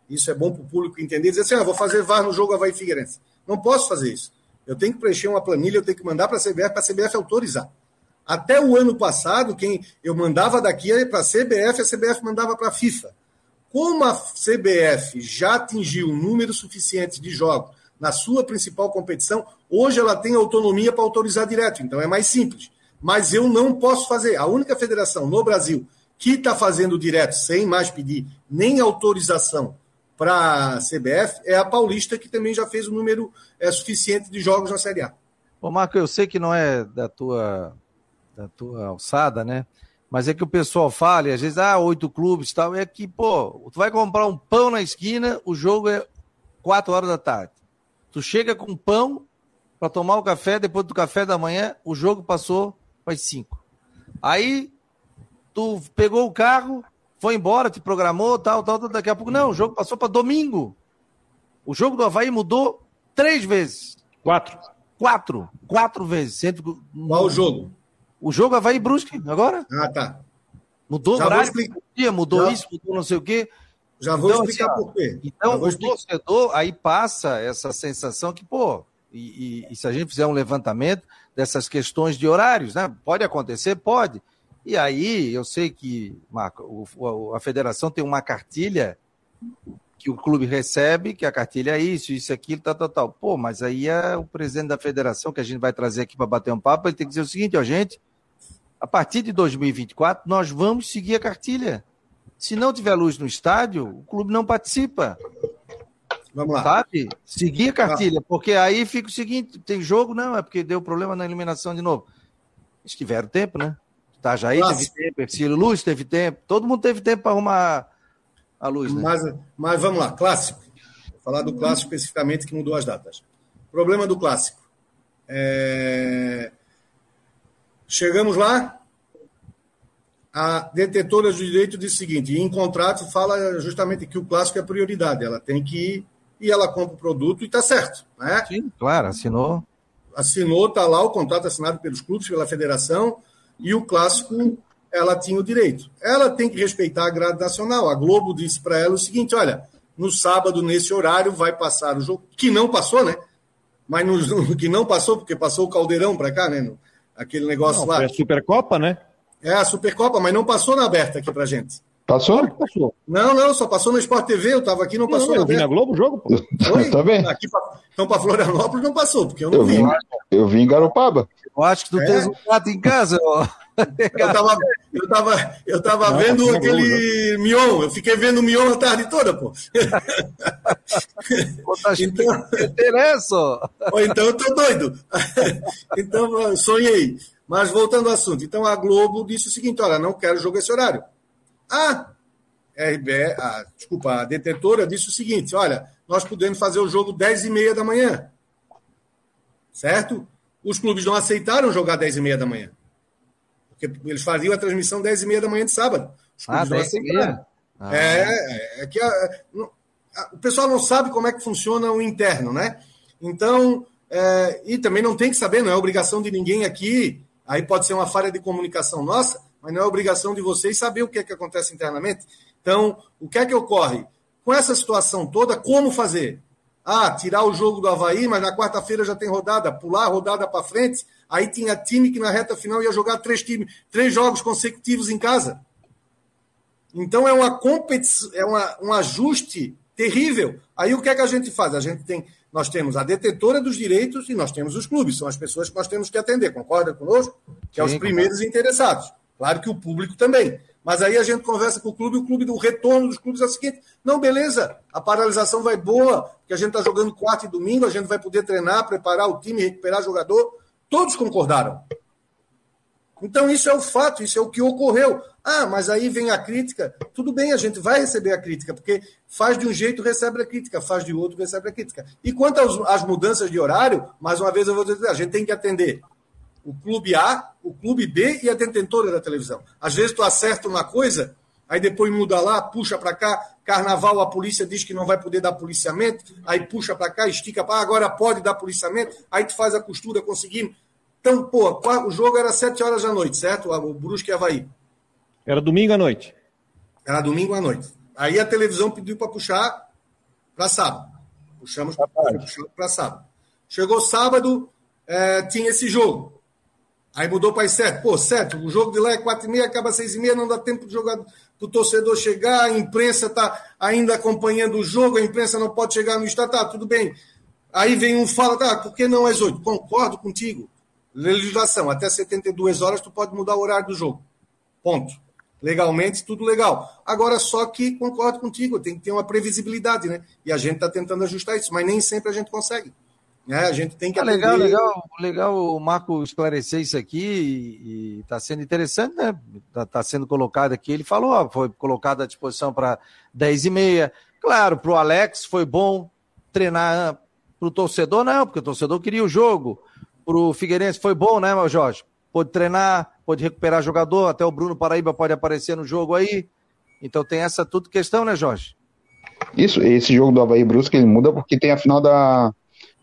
isso é bom para o público entender, e dizer assim, ah, vou fazer VAR no jogo Havaí Figueirense. Não posso fazer isso. Eu tenho que preencher uma planilha, eu tenho que mandar para a CBF, para a CBF autorizar. Até o ano passado, quem eu mandava daqui para a CBF, a CBF mandava para a FIFA. Como a CBF já atingiu um número suficiente de jogos na sua principal competição, hoje ela tem autonomia para autorizar direto, então é mais simples. Mas eu não posso fazer. A única federação no Brasil que está fazendo direto, sem mais pedir nem autorização para a CBF, é a Paulista, que também já fez o um número é, suficiente de jogos na Série A. Ô, Marco, eu sei que não é da tua, da tua alçada, né? Mas é que o pessoal fala, e às vezes, ah, oito clubes e tal, é que, pô, tu vai comprar um pão na esquina, o jogo é quatro horas da tarde. Tu chega com pão para tomar o café, depois do café da manhã, o jogo passou para cinco. Aí, tu pegou o carro, foi embora, te programou, tal, tal, tal, daqui a pouco, não, o jogo passou para domingo. O jogo do Havaí mudou três vezes. Quatro. Quatro. Quatro vezes. Qual o jogo? O jogo Havaí Brusque, agora. Ah, tá. Mudou Já o horário, dia, mudou Já. isso, mudou não sei o quê. Já vou então, explicar assim, por quê. Então, o torcedor aí passa essa sensação que, pô, e, e, e, se a gente fizer um levantamento dessas questões de horários, né? Pode acontecer? Pode. E aí, eu sei que, Marco, o, a federação tem uma cartilha que o clube recebe, que a cartilha é isso, isso, aquilo, tal, tal, tal. Pô, mas aí é o presidente da federação que a gente vai trazer aqui para bater um papo, ele tem que dizer o seguinte, ó, gente, a partir de 2024, nós vamos seguir a cartilha. Se não tiver luz no estádio, o clube não participa. Vamos lá. Sabe? Seguir a cartilha, porque aí fica o seguinte: tem jogo, não, é porque deu problema na iluminação de novo. Eles tiveram tempo, né? Itajaí Nossa. teve tempo, Ercílio Luz teve tempo, todo mundo teve tempo para arrumar a luz. Né? Mas, mas vamos lá, clássico. Vou falar do clássico especificamente que mudou as datas. Problema do clássico. É... Chegamos lá, a detetora de direito diz o seguinte: em contrato fala justamente que o clássico é prioridade, ela tem que ir e ela compra o produto e está certo. Né? Sim, claro, assinou. Assinou, está lá o contrato assinado pelos clubes, pela federação, e o clássico ela tinha o direito. Ela tem que respeitar a grade nacional. A Globo disse para ela o seguinte: olha, no sábado, nesse horário, vai passar o jogo, que não passou, né? Mas no, no que não passou, porque passou o caldeirão para cá, né? No, aquele negócio não, lá. Foi a Supercopa, né? É, a Supercopa, mas não passou na aberta aqui pra gente. Passou? passou? Não, não, só passou no Sport TV, eu tava aqui, não passou não, eu vi na Globo o jogo, pô. Foi? tá bem. Aqui pra, então pra Florianópolis não passou, porque eu não eu vi. vi. Eu vi em Garopaba. Eu acho que tu é? tens um prato em casa, ó. Eu tava, eu tava, eu tava não, vendo aquele Mion, eu fiquei vendo o Mion a tarde toda, pô. então, interessa. Ou então eu tô doido. Então, sonhei. Mas voltando ao assunto, então a Globo disse o seguinte: olha, não quero jogo esse horário. A RBE, a, desculpa, a detetora disse o seguinte: olha, nós podemos fazer o jogo 10 e meia da manhã. Certo? os clubes não aceitaram jogar 10 e meia da manhã. Porque eles faziam a transmissão 10 e meia da manhã de sábado. Os ah, não aceitaram. Ah. É, é que a, a, o pessoal não sabe como é que funciona o interno, né? Então, é, e também não tem que saber, não é obrigação de ninguém aqui. Aí pode ser uma falha de comunicação nossa, mas não é obrigação de vocês saber o que é que acontece internamente. Então, o que é que ocorre? Com essa situação toda, como fazer? Ah, tirar o jogo do Havaí, mas na quarta-feira já tem rodada, pular a rodada para frente. Aí tinha time que na reta final ia jogar três, time, três jogos consecutivos em casa. Então é uma competição, é uma, um ajuste terrível. Aí o que é que a gente faz? A gente tem, nós temos a detetora dos direitos e nós temos os clubes, são as pessoas que nós temos que atender. Concorda conosco? Que Sim, é os primeiros interessados. Claro que o público também. Mas aí a gente conversa com o clube, o clube do retorno dos clubes é o seguinte: não, beleza, a paralisação vai boa, porque a gente está jogando quarta e domingo, a gente vai poder treinar, preparar o time, recuperar jogador. Todos concordaram. Então, isso é o fato, isso é o que ocorreu. Ah, mas aí vem a crítica. Tudo bem, a gente vai receber a crítica, porque faz de um jeito, recebe a crítica, faz de outro, recebe a crítica. E quanto às mudanças de horário, mais uma vez eu vou dizer, a gente tem que atender o clube A, o clube B e a detentora da televisão. Às vezes tu acerta uma coisa, aí depois muda lá, puxa para cá, carnaval a polícia diz que não vai poder dar policiamento, aí puxa para cá, estica para agora pode dar policiamento, aí tu faz a costura, conseguimos. Então, pô, o jogo era sete horas da noite, certo? O Brusque e Havaí. Era domingo à noite. Era domingo à noite. Aí a televisão pediu para puxar para sábado. Puxamos para sábado. Chegou sábado, é, tinha esse jogo. Aí mudou para as sete. Pô, sete, o jogo de lá é quatro e meia, acaba seis e meia, não dá tempo de jogar para o torcedor chegar, a imprensa está ainda acompanhando o jogo, a imprensa não pode chegar no estado, tá, tudo bem. Aí vem um fala, tá, por que não às oito? Concordo contigo. Legislação, até 72 horas tu pode mudar o horário do jogo. Ponto. Legalmente, tudo legal. Agora, só que concordo contigo, tem que ter uma previsibilidade, né? E a gente está tentando ajustar isso, mas nem sempre a gente consegue. É, a gente tem que ah, legal, legal, legal o Marco esclarecer isso aqui e está sendo interessante, né? Está tá sendo colocado aqui. Ele falou, ó, foi colocado à disposição para 10 e meia. Claro, para o Alex foi bom treinar para o torcedor, não, porque o torcedor queria o jogo. Para o Figueirense foi bom, né, meu Jorge? Pôde treinar, pôde recuperar jogador, até o Bruno Paraíba pode aparecer no jogo aí. Então tem essa tudo questão, né, Jorge? Isso, esse jogo do Havaí Brusque ele muda porque tem a final da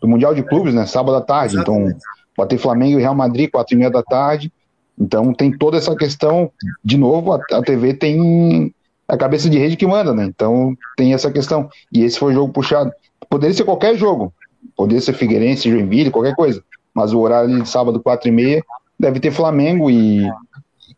do Mundial de Clubes, né? Sábado à tarde. Então, pode ter Flamengo e Real Madrid, quatro e meia da tarde. Então, tem toda essa questão. De novo, a, a TV tem a cabeça de rede que manda, né? Então, tem essa questão. E esse foi o jogo puxado. Poderia ser qualquer jogo. Poderia ser Figueirense, Joinville, qualquer coisa. Mas o horário de sábado, quatro e meia, deve ter Flamengo e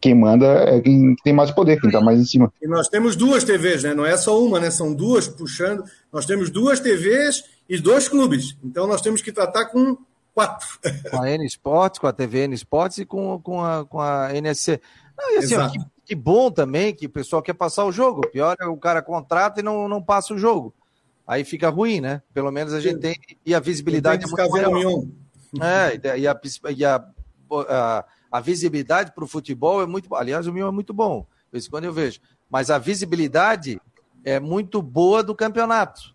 quem manda é quem tem mais poder, quem está mais em cima. E nós temos duas TVs, né? Não é só uma, né? São duas puxando. Nós temos duas TVs e dois clubes. Então nós temos que tratar com quatro. Com a N Sports, com a TV N Sports e com, com, a, com a NSC. Não, e assim, ó, que, que, bom também que o pessoal quer passar o jogo. O pior é o cara contrata e não, não passa o jogo. Aí fica ruim, né? Pelo menos a gente tem. E a visibilidade é muito melhor. É, e a, e a, a, a visibilidade para o futebol é muito. Aliás, o meu é muito bom. Isso quando eu vejo. Mas a visibilidade é muito boa do campeonato.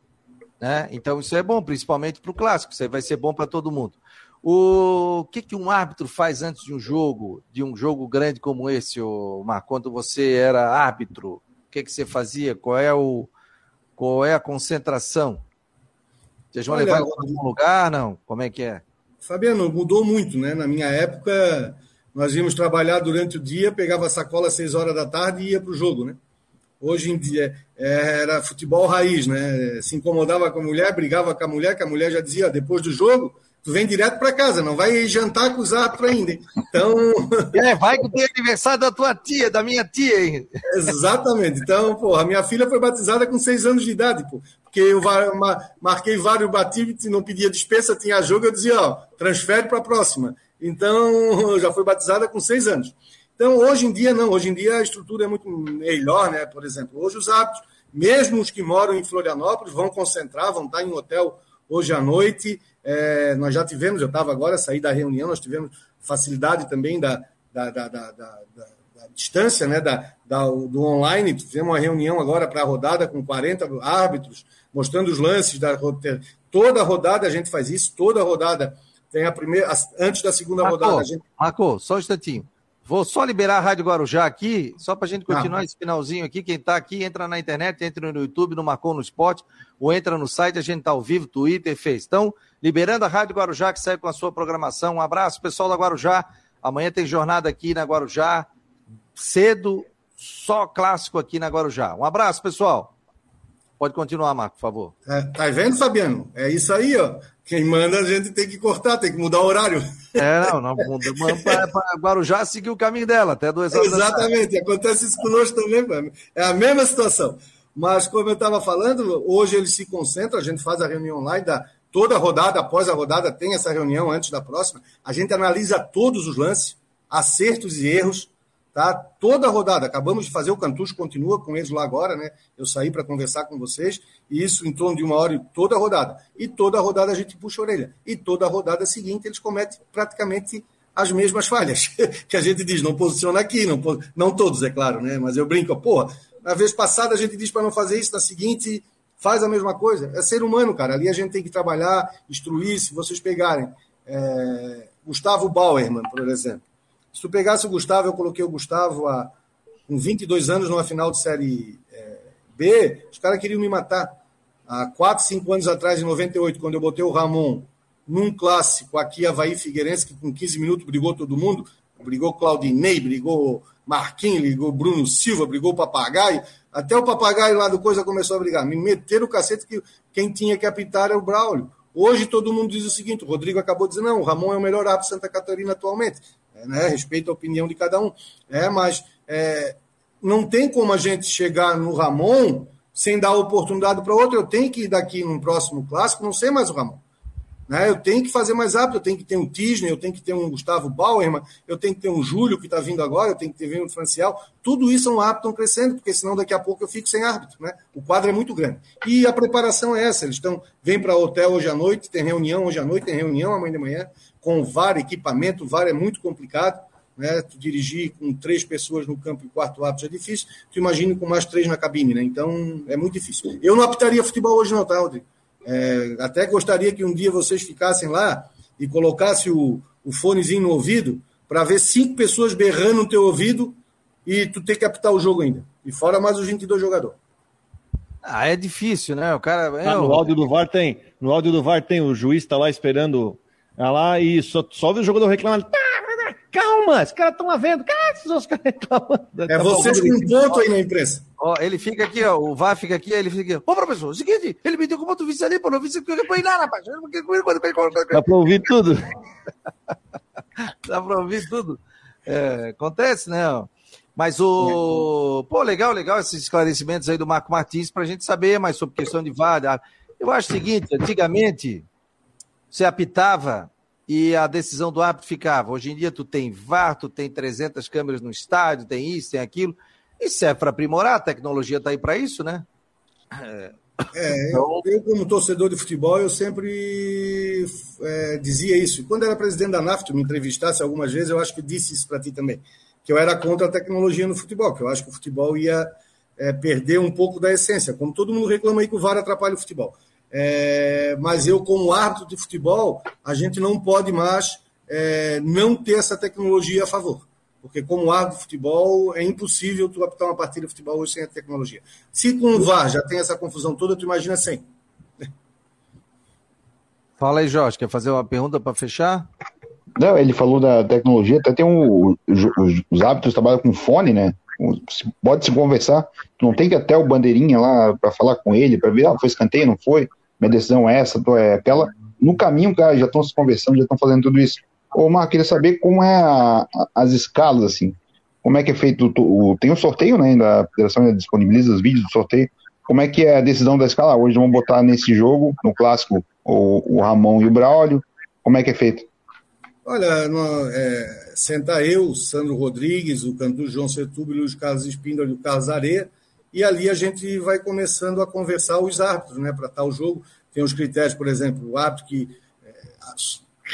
Né? Então isso é bom, principalmente para o clássico, isso aí vai ser bom para todo mundo. O que, que um árbitro faz antes de um jogo, de um jogo grande como esse, Mar? Quando você era árbitro, o que, que você fazia? Qual é, o, qual é a concentração? Vocês vão Olha, levar em algum lugar? Não? Como é que é? Fabiano, mudou muito, né? Na minha época, nós íamos trabalhar durante o dia, pegava a sacola às seis horas da tarde e ia para o jogo, né? Hoje em dia é, era futebol raiz, né? Se incomodava com a mulher, brigava com a mulher, que a mulher já dizia, depois do jogo, tu vem direto para casa, não vai jantar com os árbitros ainda. Então. É, vai que tem aniversário da tua tia, da minha tia, hein? Exatamente. Então, pô, a minha filha foi batizada com seis anos de idade, pô. Porque eu marquei vários batidos, não pedia dispensa, tinha jogo, eu dizia, ó, transfere para a próxima. Então, já foi batizada com seis anos. Então, hoje em dia, não. Hoje em dia, a estrutura é muito melhor, né? Por exemplo, hoje os hábitos, mesmo os que moram em Florianópolis, vão concentrar, vão estar em um hotel hoje à noite. É, nós já tivemos, eu estava agora, saí da reunião, nós tivemos facilidade também da, da, da, da, da, distância, né? Da, da, do online. Tivemos uma reunião agora para a rodada com 40 árbitros, mostrando os lances da Toda a rodada a gente faz isso, toda a rodada tem a primeira, antes da segunda rodada. Gente... Marcou, só um instantinho. Vou só liberar a Rádio Guarujá aqui, só para a gente continuar ah. esse finalzinho aqui. Quem está aqui, entra na internet, entra no YouTube, no Marcou no Esporte, ou entra no site, a gente está ao vivo, Twitter, fez. Então, liberando a Rádio Guarujá, que segue com a sua programação. Um abraço, pessoal da Guarujá. Amanhã tem jornada aqui na Guarujá, cedo, só clássico aqui na Guarujá. Um abraço, pessoal. Pode continuar, Marco, por favor. É, tá vendo, Fabiano? É isso aí, ó. Quem manda a gente tem que cortar, tem que mudar o horário. É, não, não muda. Para Guarujá seguir o caminho dela, até duas horas Exatamente, acontece isso conosco também, é a mesma situação. Mas, como eu estava falando, hoje eles se concentram, a gente faz a reunião online, da, toda a rodada, após a rodada, tem essa reunião antes da próxima. A gente analisa todos os lances, acertos e erros, tá? Toda a rodada. Acabamos de fazer, o Cantucho continua com eles lá agora, né? Eu saí para conversar com vocês, e isso em torno de uma hora toda a rodada. E toda a rodada a gente puxa a orelha. E toda rodada seguinte eles cometem praticamente as mesmas falhas. que a gente diz, não posiciona aqui, não, não todos, é claro, né? Mas eu brinco, porra, na vez passada a gente diz para não fazer isso, na seguinte faz a mesma coisa. É ser humano, cara. Ali a gente tem que trabalhar, instruir. Se vocês pegarem é, Gustavo Bauerman, por exemplo, se tu pegasse o Gustavo, eu coloquei o Gustavo há, com 22 anos numa final de Série é, B, os caras queriam me matar. Há 4, 5 anos atrás, em 98, quando eu botei o Ramon num clássico aqui, Havaí Figueirense, que com 15 minutos brigou todo mundo, brigou Claudinei, brigou Marquinhos, brigou Bruno Silva, brigou o Papagaio, até o Papagaio lá do Coisa começou a brigar. Me meteram o cacete que quem tinha que apitar era o Braulio. Hoje todo mundo diz o seguinte: o Rodrigo acabou dizer, não, o Ramon é o melhor árbitro de Santa Catarina atualmente né? respeito a opinião de cada um. É, mas é, não tem como a gente chegar no Ramon sem dar oportunidade para outro. Eu tenho que ir daqui no próximo clássico, não sei mais o Ramon. Né? Eu tenho que fazer mais rápido, eu tenho que ter um Tisney, eu tenho que ter um Gustavo Bauerman, eu tenho que ter um Júlio que está vindo agora, eu tenho que ter o Francial. Tudo isso é um árbitro crescendo, porque senão daqui a pouco eu fico sem árbitro. Né? O quadro é muito grande. E a preparação é essa. Eles estão, vêm para o hotel hoje à noite, tem reunião hoje à noite, tem reunião amanhã de manhã com VAR, equipamento, VAR é muito complicado, né? Tu dirigir com três pessoas no campo e quarto árbitro é difícil, tu imagina com mais três na cabine, né? Então é muito difícil. Eu não apitaria futebol hoje não, tá, Rodrigo? É, até gostaria que um dia vocês ficassem lá e colocassem o, o fonezinho no ouvido para ver cinco pessoas berrando no teu ouvido e tu ter que apitar o jogo ainda. E fora mais os 22 jogadores. Ah, é difícil, né? O cara. Ah, no áudio do VAR tem. No áudio do VAR tem, o juiz está lá esperando Olha lá e só, só o jogador reclamando. Calma, os caras estão lá vendo. Cara, esses caras reclamando. É tá vocês com ponto aí na imprensa. Ó, ele fica aqui, ó, o VAR fica aqui, ele fica aqui. Ô, professor, é o seguinte, ele me deu como tu visse ali, pô, não visse que eu põe lá, rapaz. Dá pra ouvir tudo. Dá pra ouvir tudo. É, acontece, né? Mas o. Pô, legal, legal esses esclarecimentos aí do Marco Martins pra gente saber mais sobre questão de VAR. Eu acho o seguinte, antigamente você apitava e a decisão do árbitro ficava. Hoje em dia tu tem VAR, tu tem 300 câmeras no estádio, tem isso, tem aquilo. E serve para aprimorar, a tecnologia está aí para isso, né? É, é eu, eu, como torcedor de futebol, eu sempre é, dizia isso. Quando era presidente da NAFT, me entrevistasse algumas vezes, eu acho que disse isso para ti também, que eu era contra a tecnologia no futebol, que eu acho que o futebol ia é, perder um pouco da essência. Como todo mundo reclama aí que o VAR atrapalha o futebol. É, mas eu, como árbitro de futebol, a gente não pode mais é, não ter essa tecnologia a favor. Porque, como árbitro de futebol, é impossível tu apitar uma partida de futebol hoje sem a tecnologia. Se com o VAR já tem essa confusão toda, tu imagina sem. Fala aí, Jorge, quer fazer uma pergunta para fechar? Não, ele falou da tecnologia, até tem um, os, os hábitos trabalham com fone, né? Pode se conversar, não tem que até o bandeirinha lá para falar com ele, para ver, ah, foi escanteio, não foi? Minha decisão é essa, é aquela. No caminho, cara, já estão se conversando, já estão fazendo tudo isso. Ô, Marco, queria saber como é a, a, as escalas, assim. Como é que é feito o, o tem um sorteio, né? Da federação disponibiliza os vídeos do sorteio. Como é que é a decisão da escala? Hoje vamos botar nesse jogo, no clássico, o, o Ramon e o Braulio. Como é que é feito? Olha, no, é, senta eu, Sandro Rodrigues, o cantor João Setúbio, o Carlos Espíndola e o Carlos Areia, e ali a gente vai começando a conversar os árbitros, né, para tal jogo. Tem os critérios, por exemplo, o árbitro que é,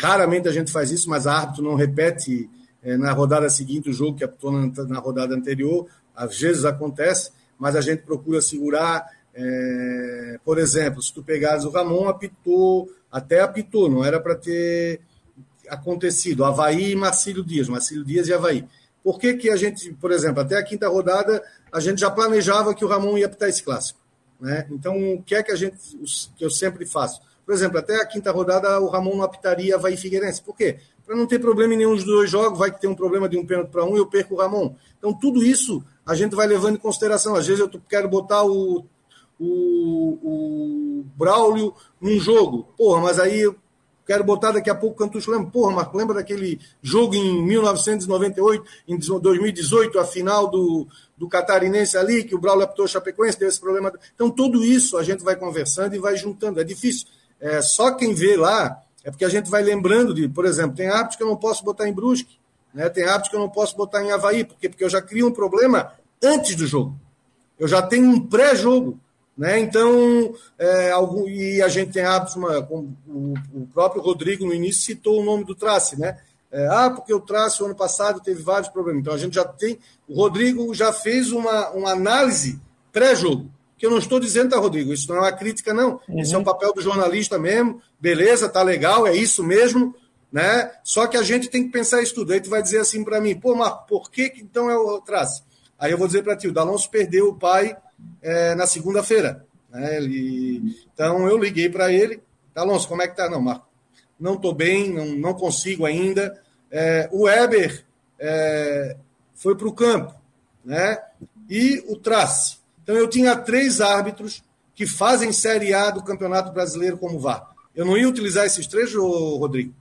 raramente a gente faz isso, mas o árbitro não repete é, na rodada seguinte o jogo que apitou na, na, rodada anterior. Às vezes acontece, mas a gente procura segurar. É, por exemplo, se tu pegares o Ramon, apitou, até apitou, não era para ter acontecido Havaí e Marcílio Dias, Marcílio Dias e Havaí. Por que, que a gente, por exemplo, até a quinta rodada, a gente já planejava que o Ramon ia apitar esse clássico? Né? Então, o que é que a gente, que eu sempre faço? Por exemplo, até a quinta rodada o Ramon não apitaria Havaí Figueirense. Por quê? Para não ter problema em nenhum dos dois jogos, vai que tem um problema de um pênalti para um e eu perco o Ramon. Então, tudo isso a gente vai levando em consideração. Às vezes eu quero botar o, o, o Braulio num jogo. Porra, mas aí quero botar daqui a pouco o Cantucho. Lembra? Porra, Marco, lembra daquele jogo em 1998, em 2018, a final do, do Catarinense ali, que o Braulio apitou Chapecoense, teve esse problema. Então, tudo isso a gente vai conversando e vai juntando. É difícil. É, só quem vê lá é porque a gente vai lembrando de, por exemplo, tem hábitos que eu não posso botar em Brusque, né? tem hábitos que eu não posso botar em Havaí, porque, porque eu já crio um problema antes do jogo. Eu já tenho um pré-jogo. Né? Então, é, algum, e a gente tem hábitos, uma, como o, próprio Rodrigo no início citou o nome do Trace, né? É, ah, porque o Trace o ano passado teve vários problemas. Então a gente já tem. O Rodrigo já fez uma, uma análise pré-jogo que eu não estou dizendo, tá, Rodrigo? Isso não é uma crítica, não. Uhum. Isso é um papel do jornalista mesmo. Beleza, tá legal, é isso mesmo, né? Só que a gente tem que pensar isso tudo. Aí tu vai dizer assim para mim, pô, Marco, por que, que então é o traço? Aí eu vou dizer para ti, o Dalonso perdeu o pai é, na segunda-feira. Né? Ele... Então eu liguei para ele, Dalonso, como é que tá? Não, Marco, não estou bem, não, não consigo ainda. É, o Weber é, foi para o campo, né? E o Trace então eu tinha três árbitros que fazem Série A do Campeonato Brasileiro como VAR. Eu não ia utilizar esses três, Rodrigo.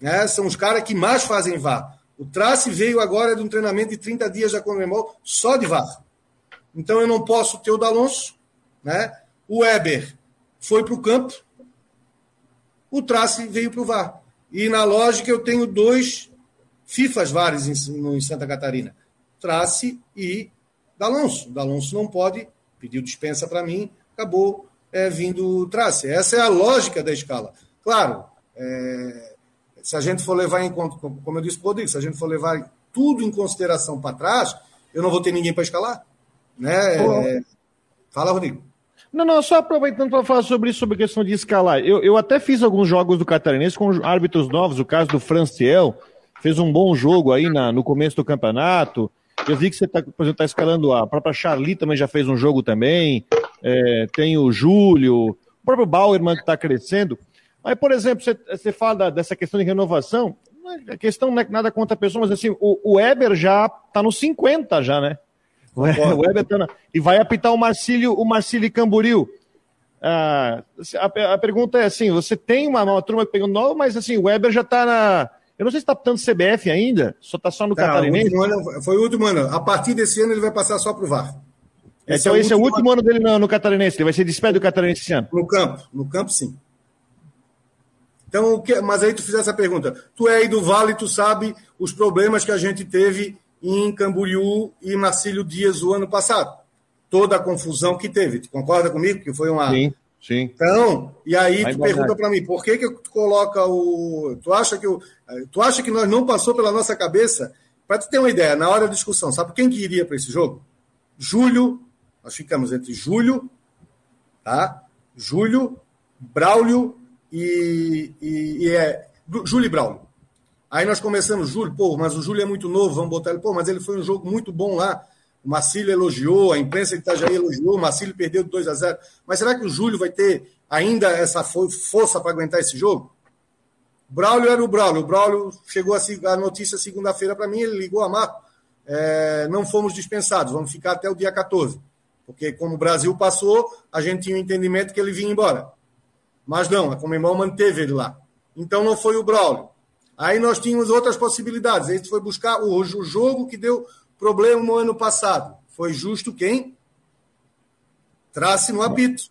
É, são os caras que mais fazem VAR. O Trace veio agora de um treinamento de 30 dias da Conmebol só de VAR. Então eu não posso ter o D'Alonso, né? O Weber foi para o campo, o Trace veio para o VAR. E na lógica eu tenho dois FIFAs VARs em, em Santa Catarina, Trace e D'Alonso. D'Alonso não pode, pediu dispensa para mim, acabou é, vindo Trace. Essa é a lógica da escala. Claro, é, se a gente for levar em conta, como eu disse para o se a gente for levar tudo em consideração para trás, eu não vou ter ninguém para escalar. Né? É, fala, Rodrigo. Não, não, só aproveitando para falar sobre isso, sobre a questão de escalar. Eu, eu até fiz alguns jogos do Catarinense com árbitros novos, o caso do Franciel, fez um bom jogo aí na, no começo do campeonato. Eu vi que você está, tá escalando a própria Charlie também já fez um jogo também. É, tem o Júlio, o próprio Bauerman que está crescendo. Mas, por exemplo, você, você fala da, dessa questão de renovação. A questão não é nada contra a pessoa, mas assim, o, o Weber já está nos 50 já, né? O, na, e vai apitar o Marcílio, o Marcílio Camboriú. Ah, a, a, pergunta é assim: você tem uma, uma turma que pegou nova, mas assim, o Weber já está na eu não sei se está optando CBF ainda, só está só no tá, Catarinense. O ano, foi o último ano. A partir desse ano ele vai passar só para o VAR. Esse então é esse é o último ano, ano dele no, no, Catarinense. Ele vai ser despedido do Catarinense esse ano. No campo, no campo sim. Então, o que, mas aí tu fizesse essa pergunta. Tu é aí do Vale, tu sabe os problemas que a gente teve em Camboriú e Marcílio Dias o ano passado. Toda a confusão que teve. Tu concorda comigo? Que foi uma, sim. Sim. Então, e aí Vai tu pergunta para mim, por que que tu coloca o, tu acha que o, tu acha que nós não passou pela nossa cabeça? Para tu ter uma ideia, na hora da discussão, sabe quem que iria para esse jogo? Júlio, nós ficamos entre Júlio, tá? Júlio, Braulio e, e, e é Júlio e Braulio. Aí nós começamos, Júlio, pô, mas o Júlio é muito novo, vamos botar ele, pô, mas ele foi um jogo muito bom lá. O Marcílio elogiou, a imprensa de Itajaí elogiou, o Marcílio perdeu de 2 a 0. Mas será que o Júlio vai ter ainda essa força para aguentar esse jogo? Braulio era o Braulio. O Braulio chegou a, notícia segunda-feira para mim, ele ligou a Marco. É, não fomos dispensados, vamos ficar até o dia 14. Porque como o Brasil passou, a gente tinha o um entendimento que ele vinha embora. Mas não, a Comembol manteve ele lá. Então não foi o Braulio. Aí nós tínhamos outras possibilidades. A gente foi buscar o, o jogo que deu Problema no ano passado. Foi justo quem? Trace no apito.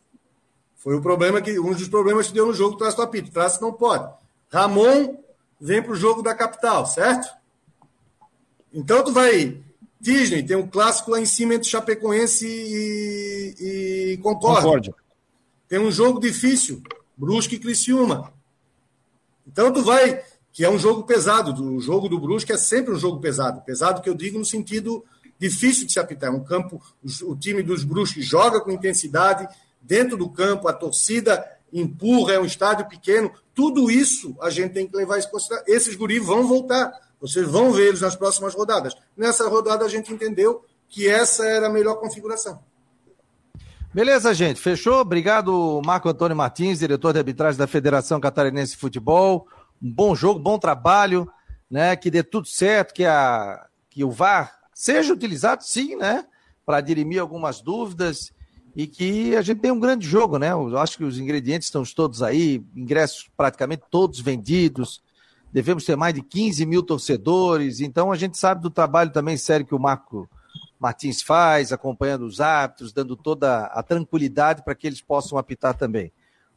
Foi o problema que um dos problemas que deu no jogo trace no apito. Trace não pode. Ramon vem para o jogo da capital, certo? Então tu vai. Disney tem um clássico lá em cima entre Chapecoense e, e Concórdia. Concórdia. Tem um jogo difícil, Brusque e Criciúma. Então tu vai que é um jogo pesado. O jogo do Brusque é sempre um jogo pesado. Pesado que eu digo no sentido difícil de se apitar. É um campo, o time dos Brusques joga com intensidade dentro do campo, a torcida empurra, é um estádio pequeno. Tudo isso a gente tem que levar em consideração. Esses guris vão voltar. Vocês vão ver eles nas próximas rodadas. Nessa rodada a gente entendeu que essa era a melhor configuração. Beleza, gente. Fechou? Obrigado, Marco Antônio Martins, diretor de arbitragem da Federação Catarinense de Futebol. Um bom jogo, bom trabalho, né? Que dê tudo certo, que, a, que o VAR seja utilizado, sim, né? Para dirimir algumas dúvidas e que a gente tenha um grande jogo, né? Eu acho que os ingredientes estão todos aí, ingressos praticamente todos vendidos. Devemos ter mais de 15 mil torcedores, então a gente sabe do trabalho também sério que o Marco Martins faz, acompanhando os árbitros, dando toda a tranquilidade para que eles possam apitar também.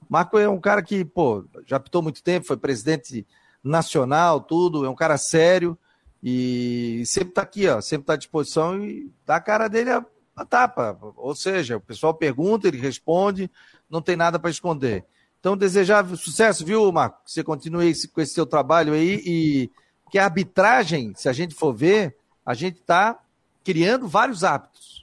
Marco é um cara que, pô, já apitou muito tempo, foi presidente nacional, tudo, é um cara sério e sempre está aqui, ó, sempre está à disposição e dá a cara dele a, a, tapa. Ou seja, o pessoal pergunta, ele responde, não tem nada para esconder. Então, desejar sucesso, viu, Marco? Que você continue com esse seu trabalho aí e que a arbitragem, se a gente for ver, a gente está criando vários hábitos.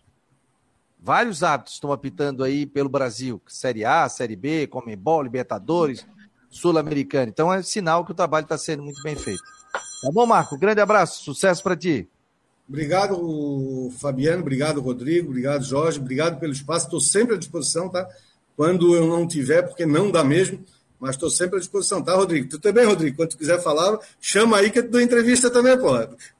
Vários hábitos estão apitando aí pelo Brasil. Série A, Série B, Comembol, Libertadores, Sul-Americana. Então é sinal que o trabalho está sendo muito bem feito. Tá bom, Marco? Grande abraço, sucesso para ti. Obrigado, Fabiano. Obrigado, Rodrigo. Obrigado, Jorge. Obrigado pelo espaço. Estou sempre à disposição, tá? Quando eu não tiver, porque não dá mesmo mas estou sempre à disposição, tá, Rodrigo? Tu também, Rodrigo, quando tu quiser falar, chama aí que eu te dou entrevista também, pô.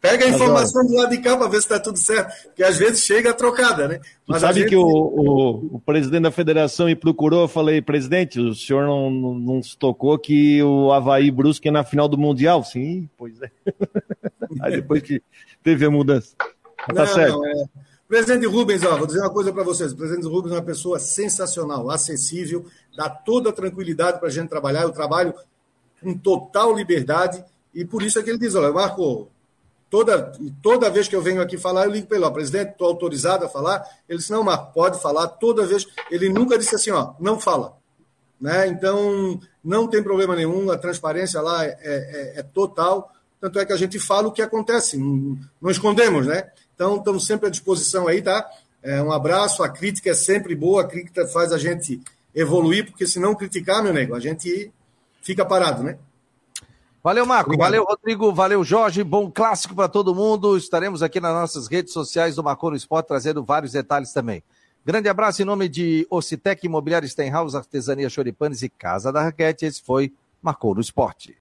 Pega a informação do lado de cá para ver se está tudo certo, porque às vezes chega trocada, né? Mas tu sabe gente... que o, o, o, presidente da federação me procurou, eu falei, presidente, o senhor não, não, não se tocou que o Havaí Brusque é na final do Mundial? Sim, pois é. aí depois que teve a mudança. Tá não, certo. Não, é... Presidente Rubens, ó, vou dizer uma coisa para vocês. O presidente Rubens é uma pessoa sensacional, acessível, dá toda a tranquilidade para a gente trabalhar. Eu trabalho com total liberdade e por isso é que ele diz: olha, Marco, toda, toda vez que eu venho aqui falar, eu ligo para ele: ó, presidente, estou autorizado a falar. Ele disse: não, Marco, pode falar toda vez. Ele nunca disse assim: ó, não fala. Né? Então, não tem problema nenhum, a transparência lá é, é, é total. Tanto é que a gente fala o que acontece, não, não escondemos, né? Então, estamos sempre à disposição aí, tá? É, um abraço, a crítica é sempre boa, a crítica faz a gente evoluir, porque se não criticar, meu nego, a gente fica parado, né? Valeu, Marco. Obrigado. Valeu, Rodrigo. Valeu, Jorge. Bom clássico para todo mundo. Estaremos aqui nas nossas redes sociais do Marco no Esporte trazendo vários detalhes também. Grande abraço em nome de Ocitec, Imobiliário Stenhouse, Artesania Choripanes e Casa da Raquete. Esse foi Marcou no Esporte.